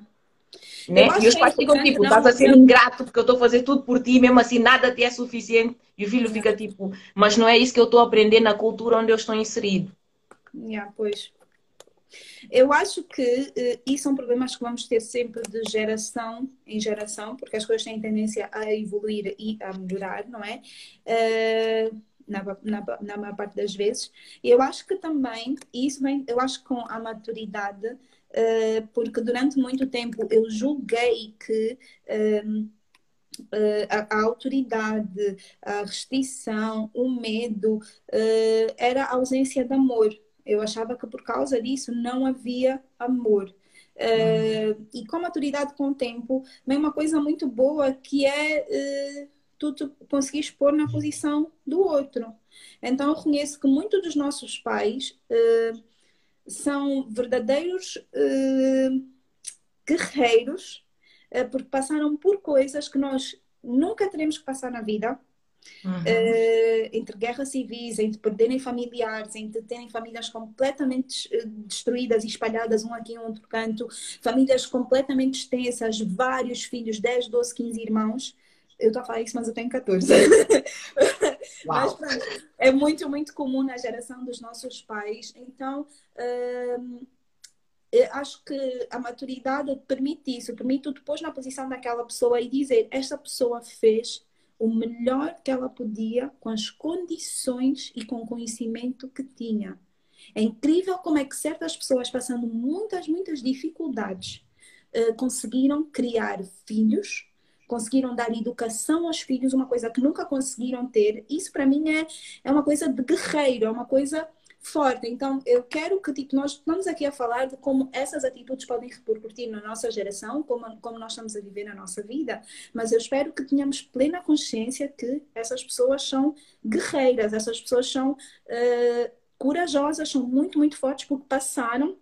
Né? E os pais ficam tipo, estás a ser ingrato porque eu estou a fazer tudo por ti, mesmo assim nada te é suficiente. E o filho fica tipo, mas não é isso que eu estou a aprender na cultura onde eu estou inserido. Yeah, pois. Eu acho que uh, isso são problemas que vamos ter sempre de geração em geração, porque as coisas têm tendência a evoluir e a melhorar, não é? Uh, na, na, na maior parte das vezes. E eu acho que também, isso vem, eu acho que com a maturidade, eh, porque durante muito tempo eu julguei que ehm, eh, a, a, autoridade, a restrição, o medo uh, era a ausência de amor. Eu achava que por causa disso não havia amor. Uh, e com a maturidade com o tempo, vem uma coisa muito boa que é uh, tu te conseguires pôr na posição do outro. Então, eu reconheço que muitos dos nossos pais uh, são verdadeiros uh, guerreiros, uh, porque passaram por coisas que nós nunca teremos que passar na vida. Uhum. Uh, entre guerras civis, entre perderem familiares, entre terem famílias completamente destruídas e espalhadas um aqui em outro canto, famílias completamente extensas, vários filhos, 10, 12, 15 irmãos. Eu estou a falar isso, mas eu tenho 14. mas pronto, é muito, muito comum na geração dos nossos pais. Então, hum, acho que a maturidade permite isso, permite depois na posição daquela pessoa e dizer: esta pessoa fez o melhor que ela podia com as condições e com o conhecimento que tinha. É incrível como é que certas pessoas, passando muitas, muitas dificuldades, uh, conseguiram criar filhos conseguiram dar educação aos filhos, uma coisa que nunca conseguiram ter. Isso para mim é, é uma coisa de guerreiro, é uma coisa forte. Então, eu quero que tipo, nós estamos aqui a falar de como essas atitudes podem repercutir na nossa geração, como, como nós estamos a viver na nossa vida, mas eu espero que tenhamos plena consciência que essas pessoas são guerreiras, essas pessoas são uh, corajosas, são muito, muito fortes porque passaram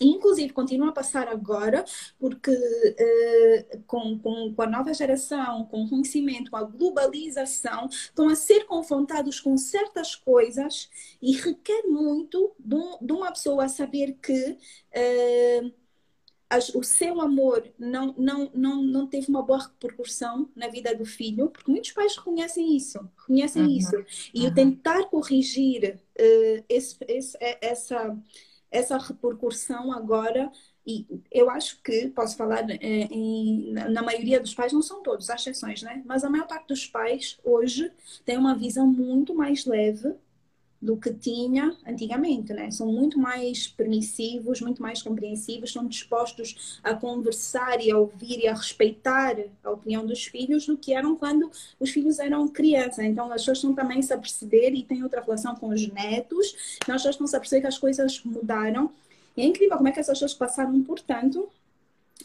inclusive continua a passar agora, porque uh, com, com, com, a nova geração, com o conhecimento, com a globalização, estão a ser confrontados com certas coisas e requer muito de, um, de uma pessoa saber que uh, o seu amor não, não, não, não teve uma boa repercussão na vida do filho, porque muitos pais reconhecem isso, reconhecem uhum. isso. E uhum. o tentar corrigir uh, esse, esse, essa, essa repercussão agora e eu acho que, posso falar eh, em, na maioria dos pais, não são todos, há exceções, né? Mas a maior parte dos pais hoje tem uma visão muito mais leve do que tinha antigamente, né? São muito mais permissivos, muito mais compreensivos, estão dispostos a conversar e a ouvir e a respeitar a opinião dos filhos do que eram quando os filhos eram crianças. Então as pessoas estão também se a perceber e têm outra relação com os netos. Então as pessoas estão a perceber que as coisas mudaram. E é incrível como é que essas pessoas passaram, portanto,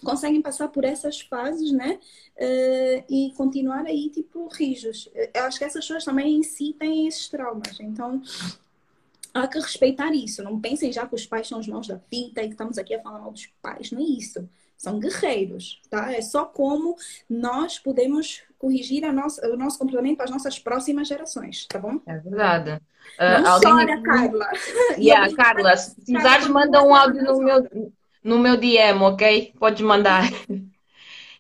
conseguem passar por essas fases, né? Uh, e continuar aí, tipo, rijos. Eu acho que essas pessoas também em si têm esses traumas. Então, há que respeitar isso. Não pensem já que os pais são os mãos da pinta e que estamos aqui a falar mal dos pais. Não é isso. São guerreiros, tá? É só como nós podemos corrigir a nossa, o nosso comportamento para as nossas próximas gerações, tá bom? É verdade. Uh, Não alguém... chora, Carla. Yeah, Carla, se precisares, manda um áudio no meu, no meu DM, ok? Podes mandar.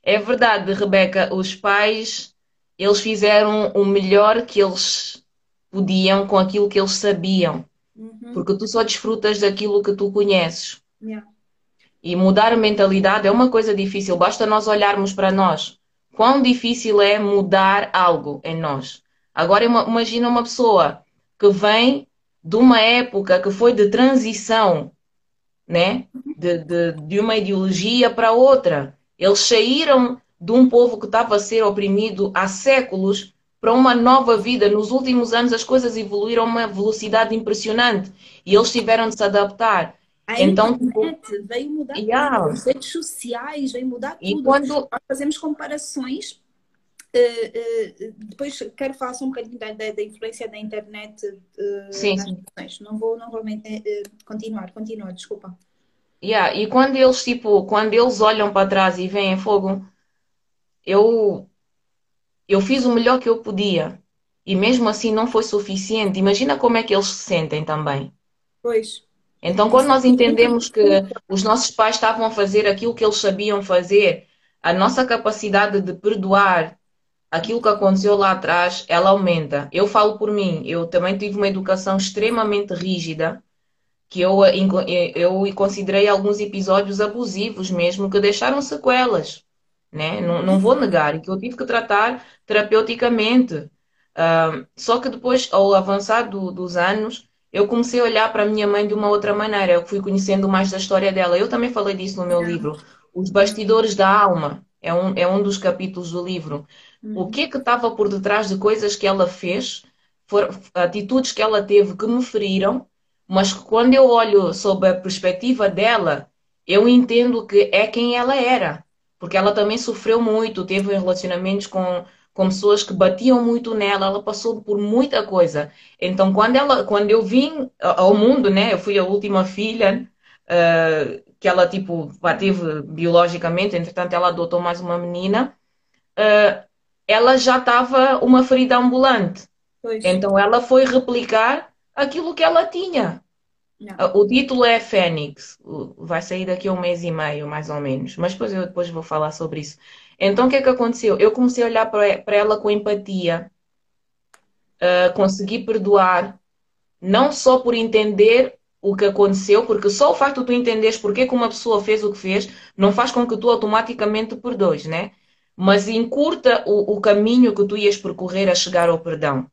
É verdade, Rebeca, os pais, eles fizeram o melhor que eles podiam com aquilo que eles sabiam. Uhum. Porque tu só desfrutas daquilo que tu conheces. Yeah. E mudar a mentalidade é uma coisa difícil, basta nós olharmos para nós. Quão difícil é mudar algo em nós. Agora imagina uma pessoa que vem de uma época que foi de transição, né? De, de, de uma ideologia para outra. Eles saíram de um povo que estava a ser oprimido há séculos para uma nova vida. Nos últimos anos as coisas evoluíram a uma velocidade impressionante e eles tiveram de se adaptar. A então, internet tipo, veio mudar yeah. tudo, as redes sociais veio mudar e tudo. Quando... Nós fazemos comparações Uh, uh, depois quero falar só um bocadinho da, da, da influência da internet uh, sim, nas sim. Não vou novamente continuar, continua, desculpa. Yeah, e quando eles tipo, quando eles olham para trás e veem fogo, eu eu fiz o melhor que eu podia e mesmo assim não foi suficiente. Imagina como é que eles se sentem também. Pois. Então, quando nós entendemos que os nossos pais estavam a fazer aquilo que eles sabiam fazer, a nossa capacidade de perdoar aquilo que aconteceu lá atrás, ela aumenta. Eu falo por mim, eu também tive uma educação extremamente rígida, que eu, eu considerei alguns episódios abusivos mesmo, que deixaram sequelas. Né? Não, não vou negar, que eu tive que tratar terapeuticamente. Uh, só que depois, ao avançar do, dos anos, eu comecei a olhar para a minha mãe de uma outra maneira. Eu fui conhecendo mais da história dela. Eu também falei disso no meu livro. Os bastidores da alma é um, é um dos capítulos do livro. O uhum. que é que estava por detrás de coisas que ela fez, for, atitudes que ela teve que me feriram, mas quando eu olho sob a perspectiva dela, eu entendo que é quem ela era. Porque ela também sofreu muito, teve relacionamentos com com pessoas que batiam muito nela, ela passou por muita coisa. Então, quando, ela, quando eu vim ao mundo, né, eu fui a última filha uh, que ela, tipo, teve biologicamente, entretanto ela adotou mais uma menina, uh, ela já estava uma ferida ambulante. Pois. Então, ela foi replicar aquilo que ela tinha. Não. O título é Fênix, vai sair daqui a um mês e meio, mais ou menos, mas depois eu depois vou falar sobre isso. Então, o que é que aconteceu? Eu comecei a olhar para ela com empatia, uh, consegui perdoar, não só por entender o que aconteceu, porque só o facto de tu entenderes porque que uma pessoa fez o que fez, não faz com que tu automaticamente perdoes, né? Mas encurta o, o caminho que tu ias percorrer a chegar ao perdão.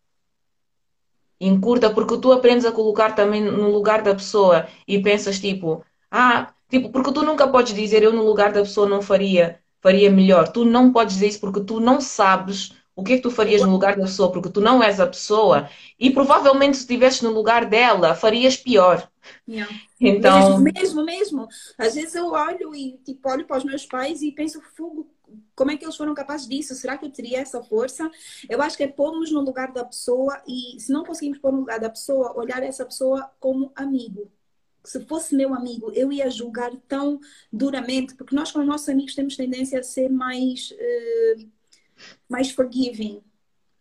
Encurta, porque tu aprendes a colocar também no lugar da pessoa e pensas tipo, ah, tipo, porque tu nunca podes dizer eu no lugar da pessoa não faria faria melhor. Tu não podes dizer isso porque tu não sabes o que é que tu farias no lugar da pessoa, porque tu não és a pessoa e provavelmente se estivesse no lugar dela, farias pior. Yeah. Então... Mesmo, mesmo, mesmo. Às vezes eu olho e tipo, olho para os meus pais e penso, fogo, como é que eles foram capazes disso? Será que eu teria essa força? Eu acho que é pormos no lugar da pessoa e se não conseguimos pôr no lugar da pessoa, olhar essa pessoa como amigo se fosse meu amigo, eu ia julgar tão duramente, porque nós com os nossos amigos temos tendência a ser mais, uh, mais forgiving.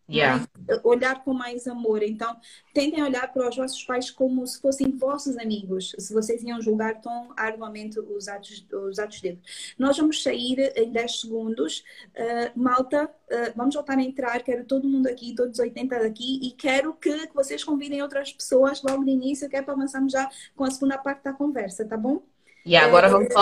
Yeah. olhar com mais amor. Então, tentem olhar para os vossos pais como se fossem vossos amigos, se vocês iam julgar tão arduamente os atos, os atos deles. Nós vamos sair em 10 segundos. Uh, malta, uh, vamos voltar a entrar. Quero todo mundo aqui, todos os 80 daqui, e quero que, que vocês convidem outras pessoas logo no início, que é para avançarmos já com a segunda parte da conversa, tá bom? E agora vamos falar